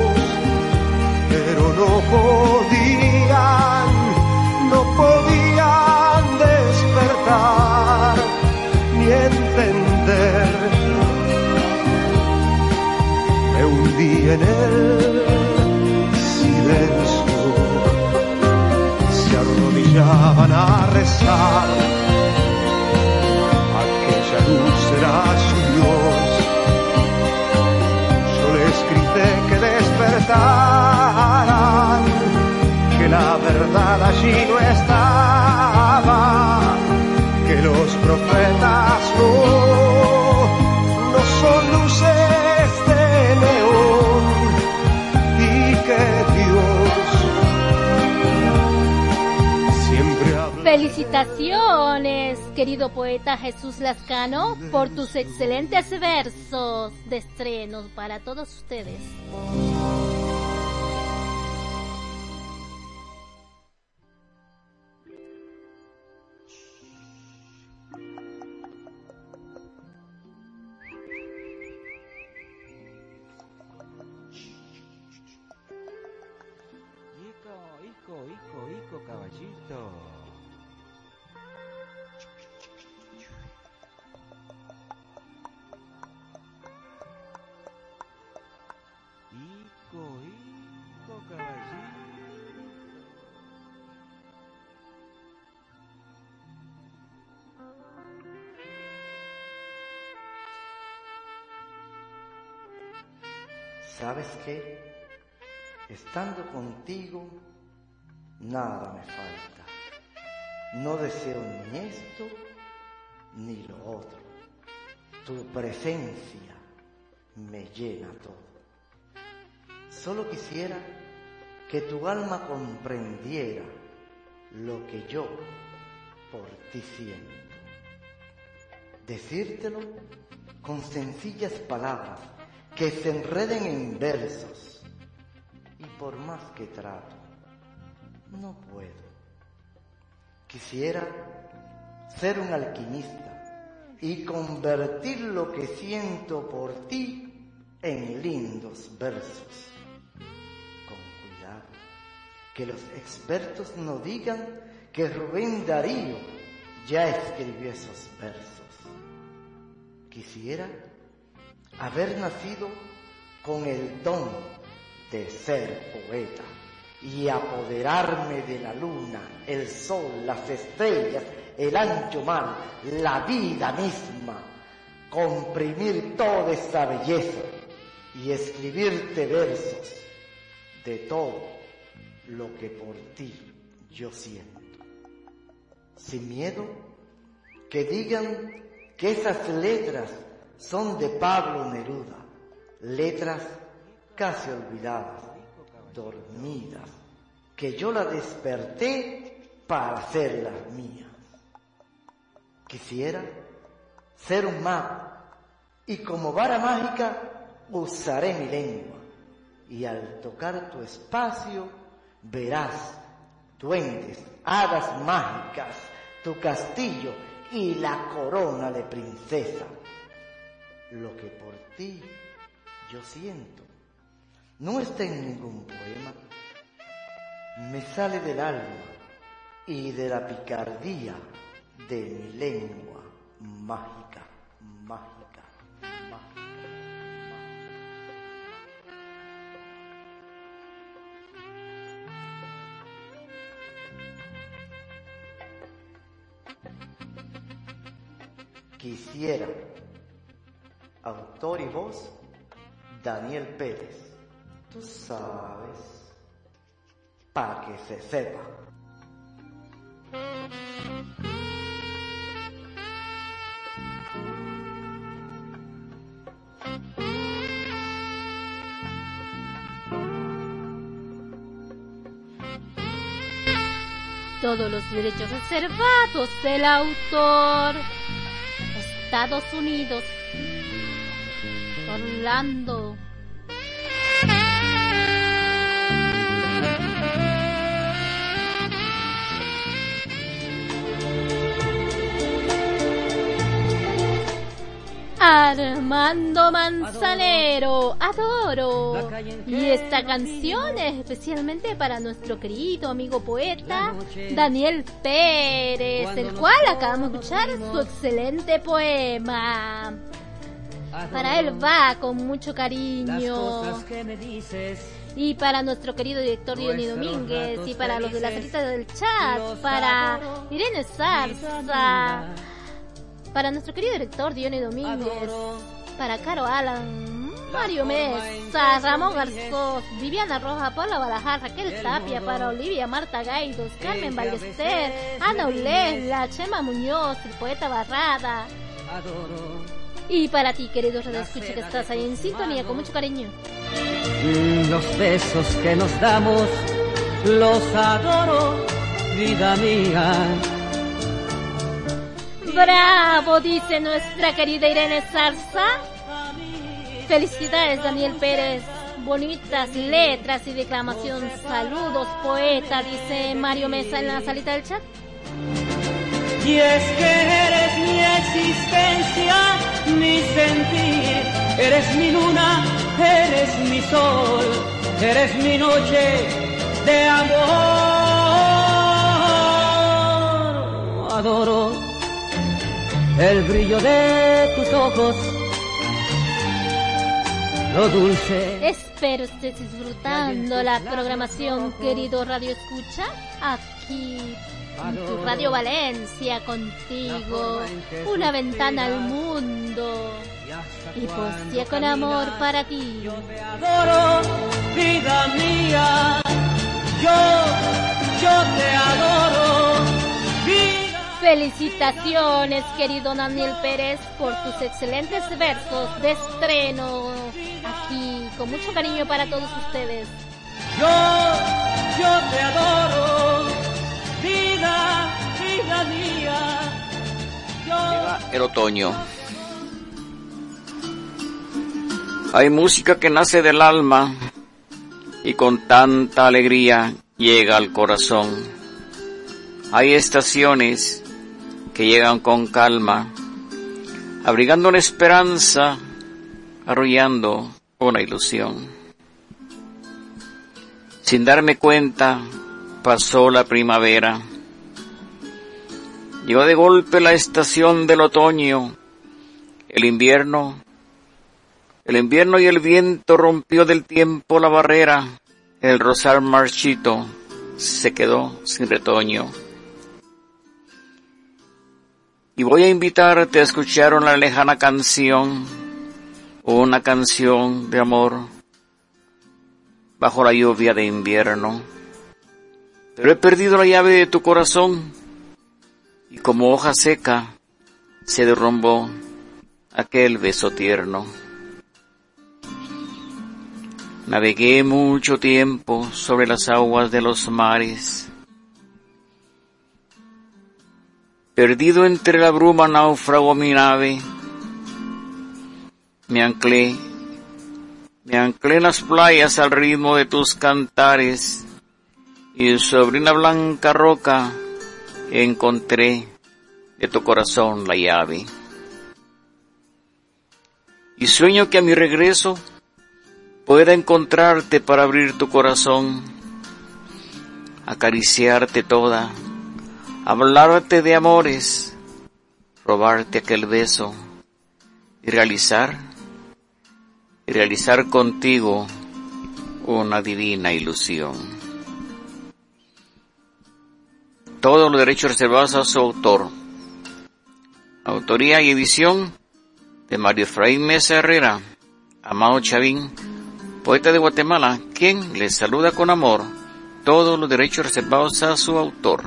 pero no podían, no podían despertar ni entender. Me hundí en el silencio, se arrodillaban a rezar. Aquella luz será la verdad allí no estaba, que los profetas no, no son luces de neón y que Dios siempre habla. Felicitaciones, querido poeta Jesús Lascano, por tus excelentes versos de estreno para todos ustedes. ¿Sabes qué? Estando contigo, nada me falta. No deseo ni esto ni lo otro. Tu presencia me llena todo. Solo quisiera que tu alma comprendiera lo que yo por ti siento. Decírtelo con sencillas palabras que se enreden en versos y por más que trato, no puedo. Quisiera ser un alquimista y convertir lo que siento por ti en lindos versos. Con cuidado, que los expertos no digan que Rubén Darío ya escribió esos versos. Quisiera haber nacido con el don de ser poeta y apoderarme de la luna, el sol, las estrellas, el ancho mar, la vida misma, comprimir toda esa belleza y escribirte versos de todo lo que por ti yo siento. Sin miedo, que digan que esas letras son de Pablo Neruda, letras casi olvidadas, dormidas, que yo la desperté para hacerlas mías. Quisiera ser un mago y como vara mágica usaré mi lengua y al tocar tu espacio verás duendes, hadas mágicas, tu castillo y la corona de princesa. Lo que por ti yo siento no está en ningún poema, me sale del alma y de la picardía de mi lengua mágica, mágica, mágica. Quisiera, autor y voz, Daniel Pérez. Tú sabes, para que se sepa. Todos los derechos reservados del autor. Estados Unidos. Orlando. Armando Manzanero, adoro. Y esta canción es especialmente para nuestro querido amigo poeta Daniel Pérez, el cual acabamos de escuchar su excelente poema. Para él va con mucho cariño. Y para nuestro querido director Diony Domínguez, y para los de la salita del chat, para Irene Zarza, para nuestro querido director Diony Domínguez, para Caro Alan, Mario Mesa, Ramón Garzós, Viviana Roja, Paula Balajar, Raquel Tapia, para Olivia Marta Gaidos, Carmen Ballester, Ana Ulesla, Chema Muñoz, el poeta Barrada. Y para ti, querido Radio Escucha, que estás ahí en sintonía con mucho cariño. Los besos que nos damos, los adoro, vida mía. Bravo, dice nuestra querida Irene Zarza. Felicidades, Daniel Pérez. Bonitas letras y declamación. Saludos, poeta, dice Mario Mesa en la salita del chat. Y es que eres mi existencia, mi sentir, eres mi luna, eres mi sol, eres mi noche de amor. Adoro el brillo de tus ojos, lo dulce. Espero estés disfrutando la programación, querido Radio Escucha, aquí tu Radio Valencia contigo, una ventana al mundo y poesía con amor para ti. adoro, vida mía. Yo, yo te adoro, vida. Felicitaciones, querido Daniel Pérez, por tus excelentes versos de estreno aquí, con mucho cariño para todos ustedes. Yo, yo te adoro, El otoño. Hay música que nace del alma y con tanta alegría llega al corazón. Hay estaciones que llegan con calma, abrigando una esperanza, arrullando una ilusión. Sin darme cuenta, pasó la primavera. Llegó de golpe la estación del otoño. El invierno, el invierno y el viento rompió del tiempo la barrera. El rosal marchito se quedó sin retoño. Y voy a invitarte a escuchar una lejana canción, una canción de amor bajo la lluvia de invierno. Pero he perdido la llave de tu corazón y como hoja seca se derrumbó aquel beso tierno. Navegué mucho tiempo sobre las aguas de los mares. Perdido entre la bruma náufrago mi nave. Me anclé, me anclé en las playas al ritmo de tus cantares y sobre una blanca roca encontré de tu corazón la llave. Y sueño que a mi regreso pueda encontrarte para abrir tu corazón, acariciarte toda, hablarte de amores, robarte aquel beso y realizar, realizar contigo una divina ilusión. Todos los derechos reservados a su autor. Autoría y edición de Mario Efraín Mesa Herrera, Amado Chavín, poeta de Guatemala, quien les saluda con amor todos los derechos reservados a su autor.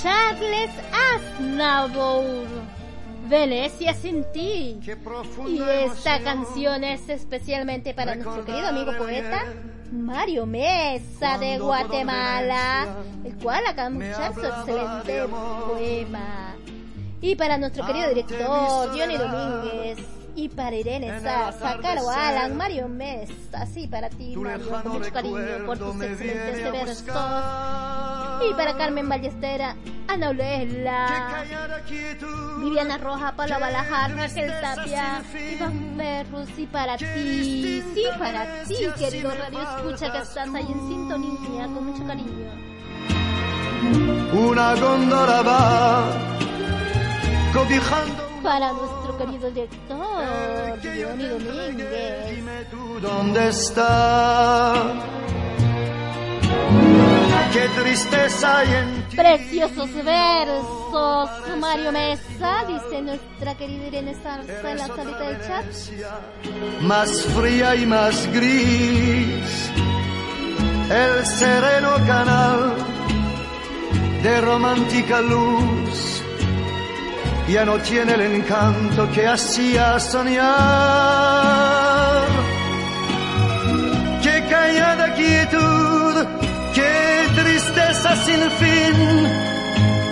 Charles Aznavour, Venecia sin ti. Y esta canción es especialmente para nuestro querido amigo poeta Mario Mesa de Guatemala, el cual acabamos de escuchar su excelente poema. Y para nuestro querido director Johnny Domínguez, Y para Irene Sasa, Caro Alan, Mario Mesa, así para ti, Mario, con mucho cariño por tus excelentes versos. Y para Carmen Ballestera, Ana Olela, Viviana Roja, Paula Balajar, Raquel Tapia, Iván Perrus, y para ti, sí, para ti, querido Radio Escucha, que estás ahí en sintonía, con mucho cariño. Una góndola va cobijando Para nuestro querido director, Johnny Domínguez. tú dónde está. Qué tristeza hay en ti. Preciosos versos, Mario Mesa, dice nuestra querida Irene Sarza en la salita del chat. más fría y más gris. El sereno canal de romántica luz ya no tiene el encanto que hacía soñar. Qué callada quietud, qué tristeza sin fin,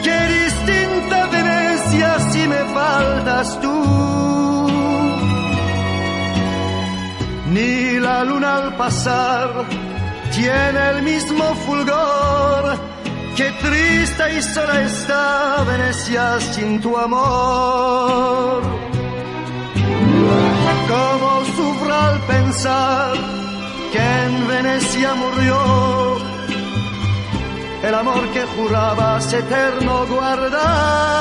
qué distinta Venecia si me faltas tú. Ni la luna al pasar tiene el mismo fulgor. Qué triste y sola está Venecia sin tu amor. Cómo sufro al pensar que en Venecia murió el amor que jurabas eterno guardar.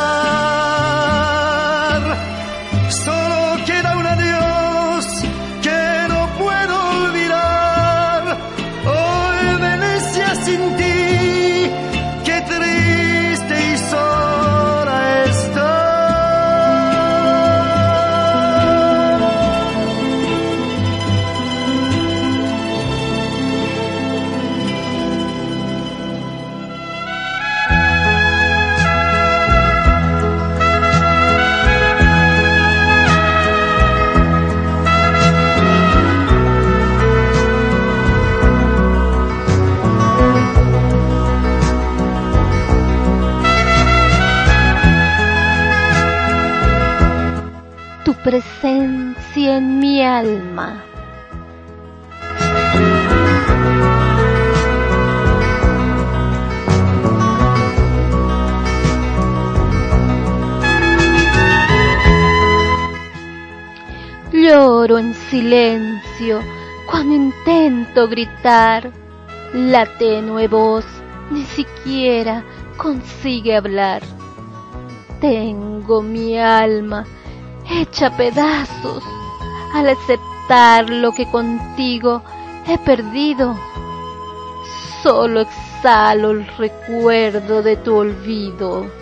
Presencia en mi alma. Lloro en silencio cuando intento gritar. La tenue voz ni siquiera consigue hablar. Tengo mi alma hecha pedazos al aceptar lo que contigo he perdido. Solo exhalo el recuerdo de tu olvido.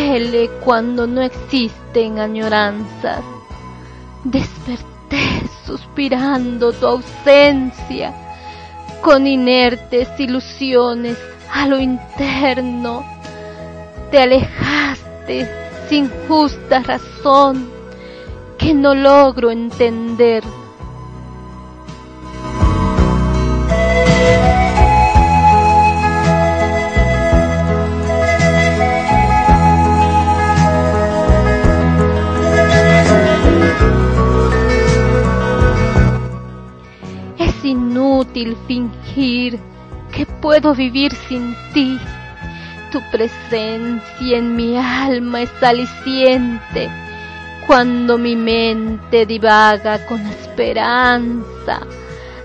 Duele cuando no existen añoranzas. Desperté suspirando tu ausencia, con inertes ilusiones a lo interno. Te alejaste sin justa razón que no logro entender. Inútil fingir que puedo vivir sin ti. Tu presencia en mi alma es aliciente cuando mi mente divaga con esperanza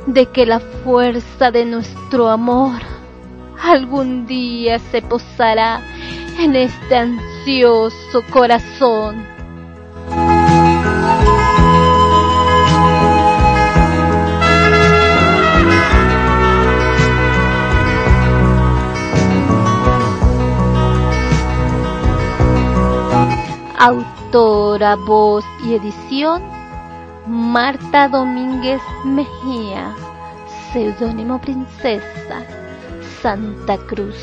de que la fuerza de nuestro amor algún día se posará en este ansioso corazón. Autora, voz y edición, Marta Domínguez Mejía, seudónimo Princesa, Santa Cruz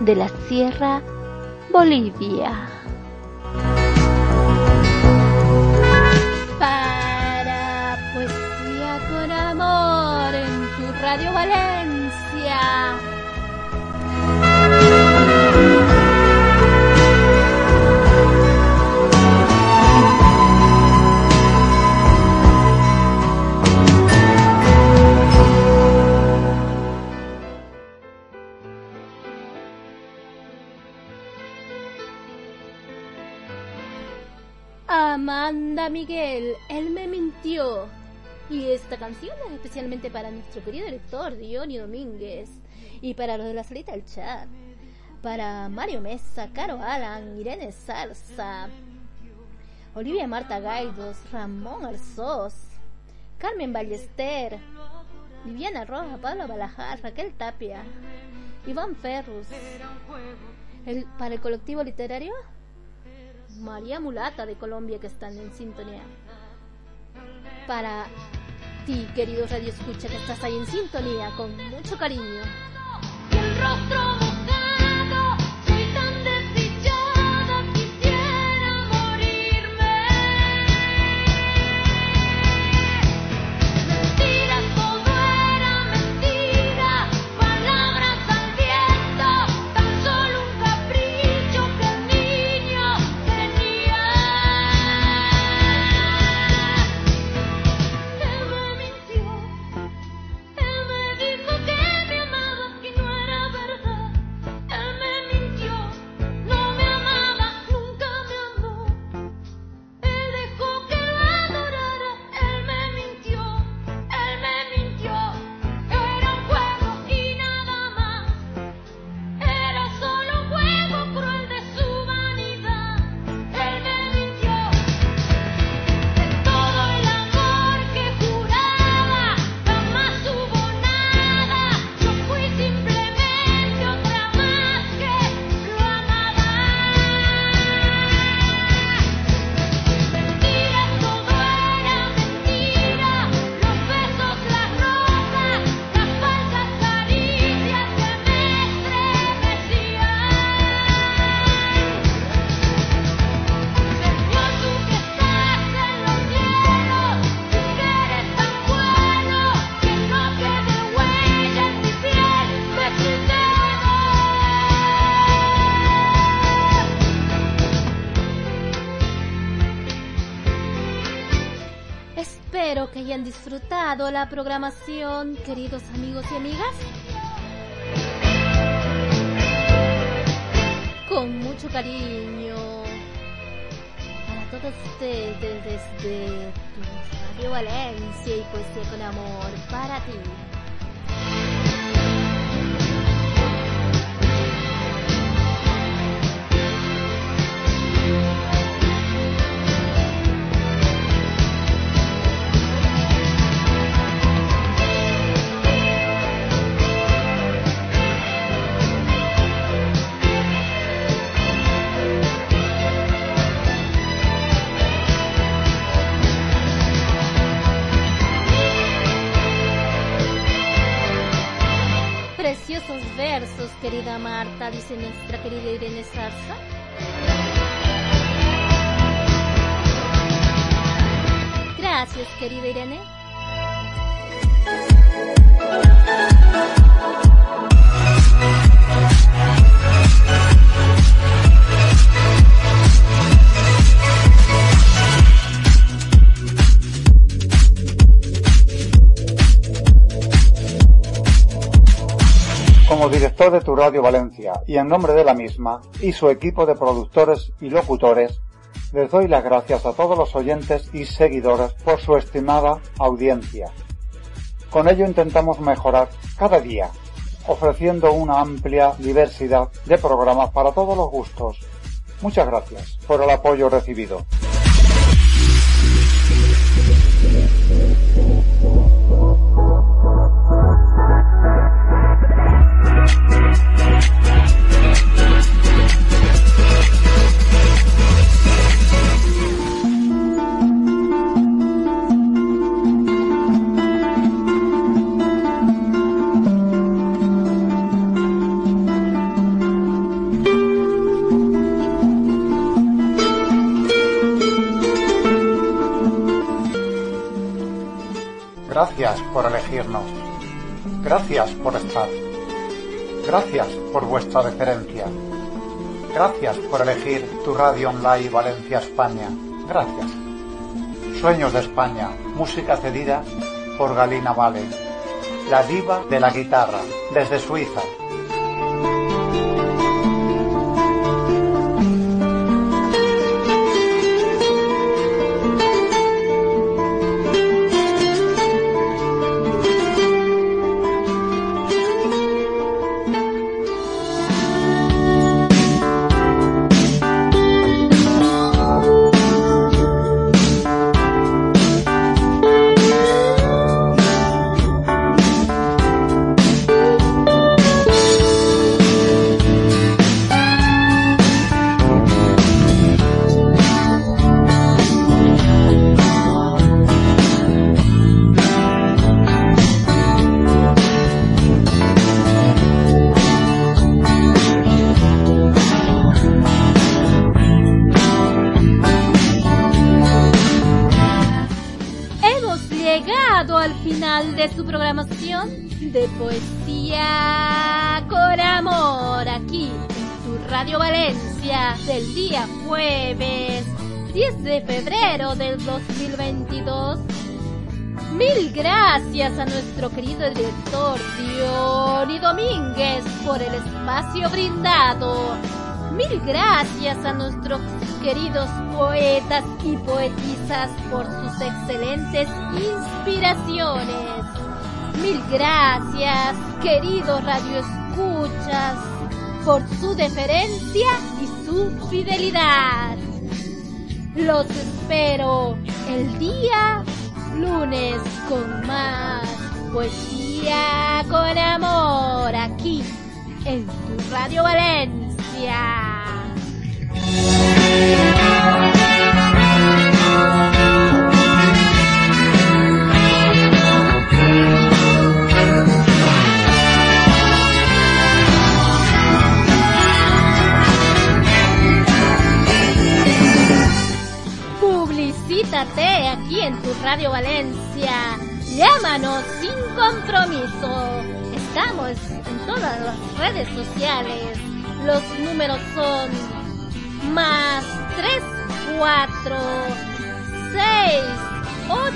de la Sierra, Bolivia. Para Poesía con Amor en tu Radio Valencia Amanda Miguel, él me mintió. Y esta canción es especialmente para nuestro querido director Diony Domínguez y para los de la salita del chat. Para Mario Mesa, Caro Alan, Irene Salsa, Olivia Marta Gaidos, Ramón Arzós, Carmen Ballester, Viviana Roja, Pablo Balajar, Raquel Tapia, Iván Ferrus. Para el colectivo literario, María Mulata de Colombia que están en sintonía. Para ti, querido Radio Escucha, que estás ahí en sintonía con mucho cariño. La programación, queridos amigos y amigas. Con mucho cariño para todos ustedes desde tu Radio Valencia y Poesía con Amor para ti. Marta, dice nuestra querida Irene Zarza. Gracias, querida Irene. Director de Tu Radio Valencia y en nombre de la misma y su equipo de productores y locutores, les doy las gracias a todos los oyentes y seguidores por su estimada audiencia. Con ello intentamos mejorar cada día, ofreciendo una amplia diversidad de programas para todos los gustos. Muchas gracias por el apoyo recibido. Gracias por elegirnos. Gracias por estar. Gracias por vuestra deferencia. Gracias por elegir tu radio online Valencia España. Gracias. Sueños de España, música cedida por Galina Vale, la diva de la guitarra, desde Suiza. 2022. Mil gracias a nuestro querido director Diony Domínguez por el espacio brindado. Mil gracias a nuestros queridos poetas y poetisas por sus excelentes inspiraciones. Mil gracias, queridos radioescuchas, por su deferencia y su fidelidad. Los espero el día lunes con más poesía con amor aquí en tu Radio Valencia. Aquí en tu Radio Valencia. Llámanos sin compromiso. Estamos en todas las redes sociales. Los números son más 3, 4, 6, 8,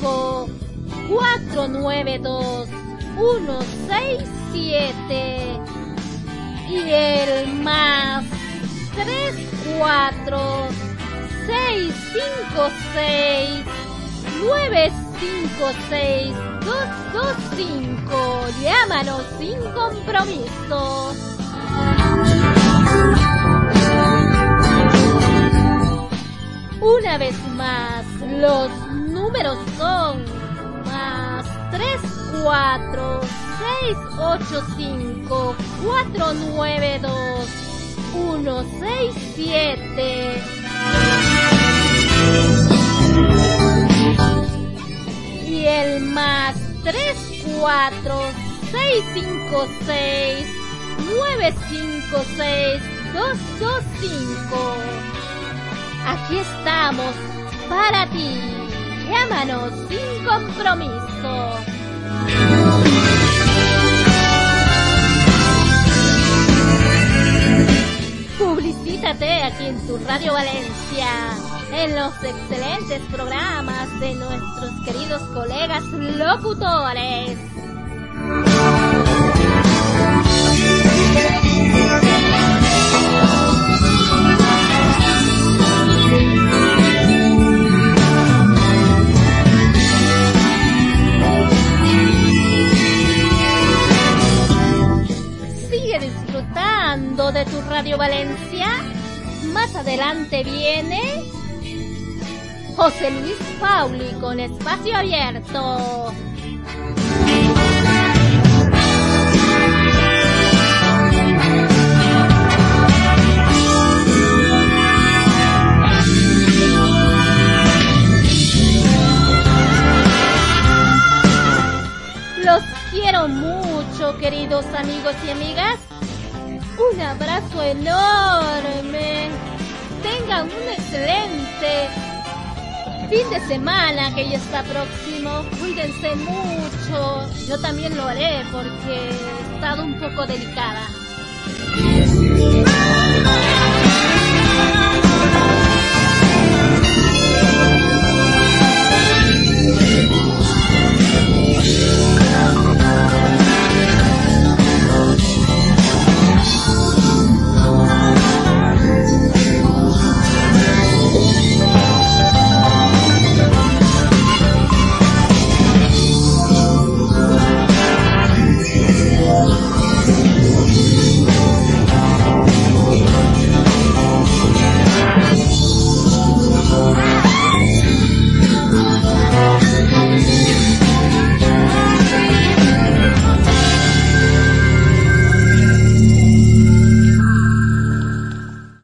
5, 4, 9, 2, 1, 6, 7. Y el más 3, 4, 6, 5, 6, 9, 5, 6, 2, 2, 5. Llámanos sin compromiso. Una vez más, los números son más 3, 4, 6, 8, 5, 4, 9, 2, 1, 6, 7. Y el más 3, 4, 6, 5, 6, 9, 5, 6, 2, 2, 5. Aquí estamos para ti. Llámanos sin compromiso. Publicítate aquí en tu Radio Valencia, en los excelentes programas de nuestros queridos colegas locutores. Sigue disfrutando de tu Radio Valencia. Más adelante viene José Luis Pauli con espacio abierto. Los quiero mucho, queridos amigos y amigas. Un abrazo enorme. Tengan un excelente fin de semana que ya está próximo. Cuídense mucho. Yo también lo haré porque he estado un poco delicada.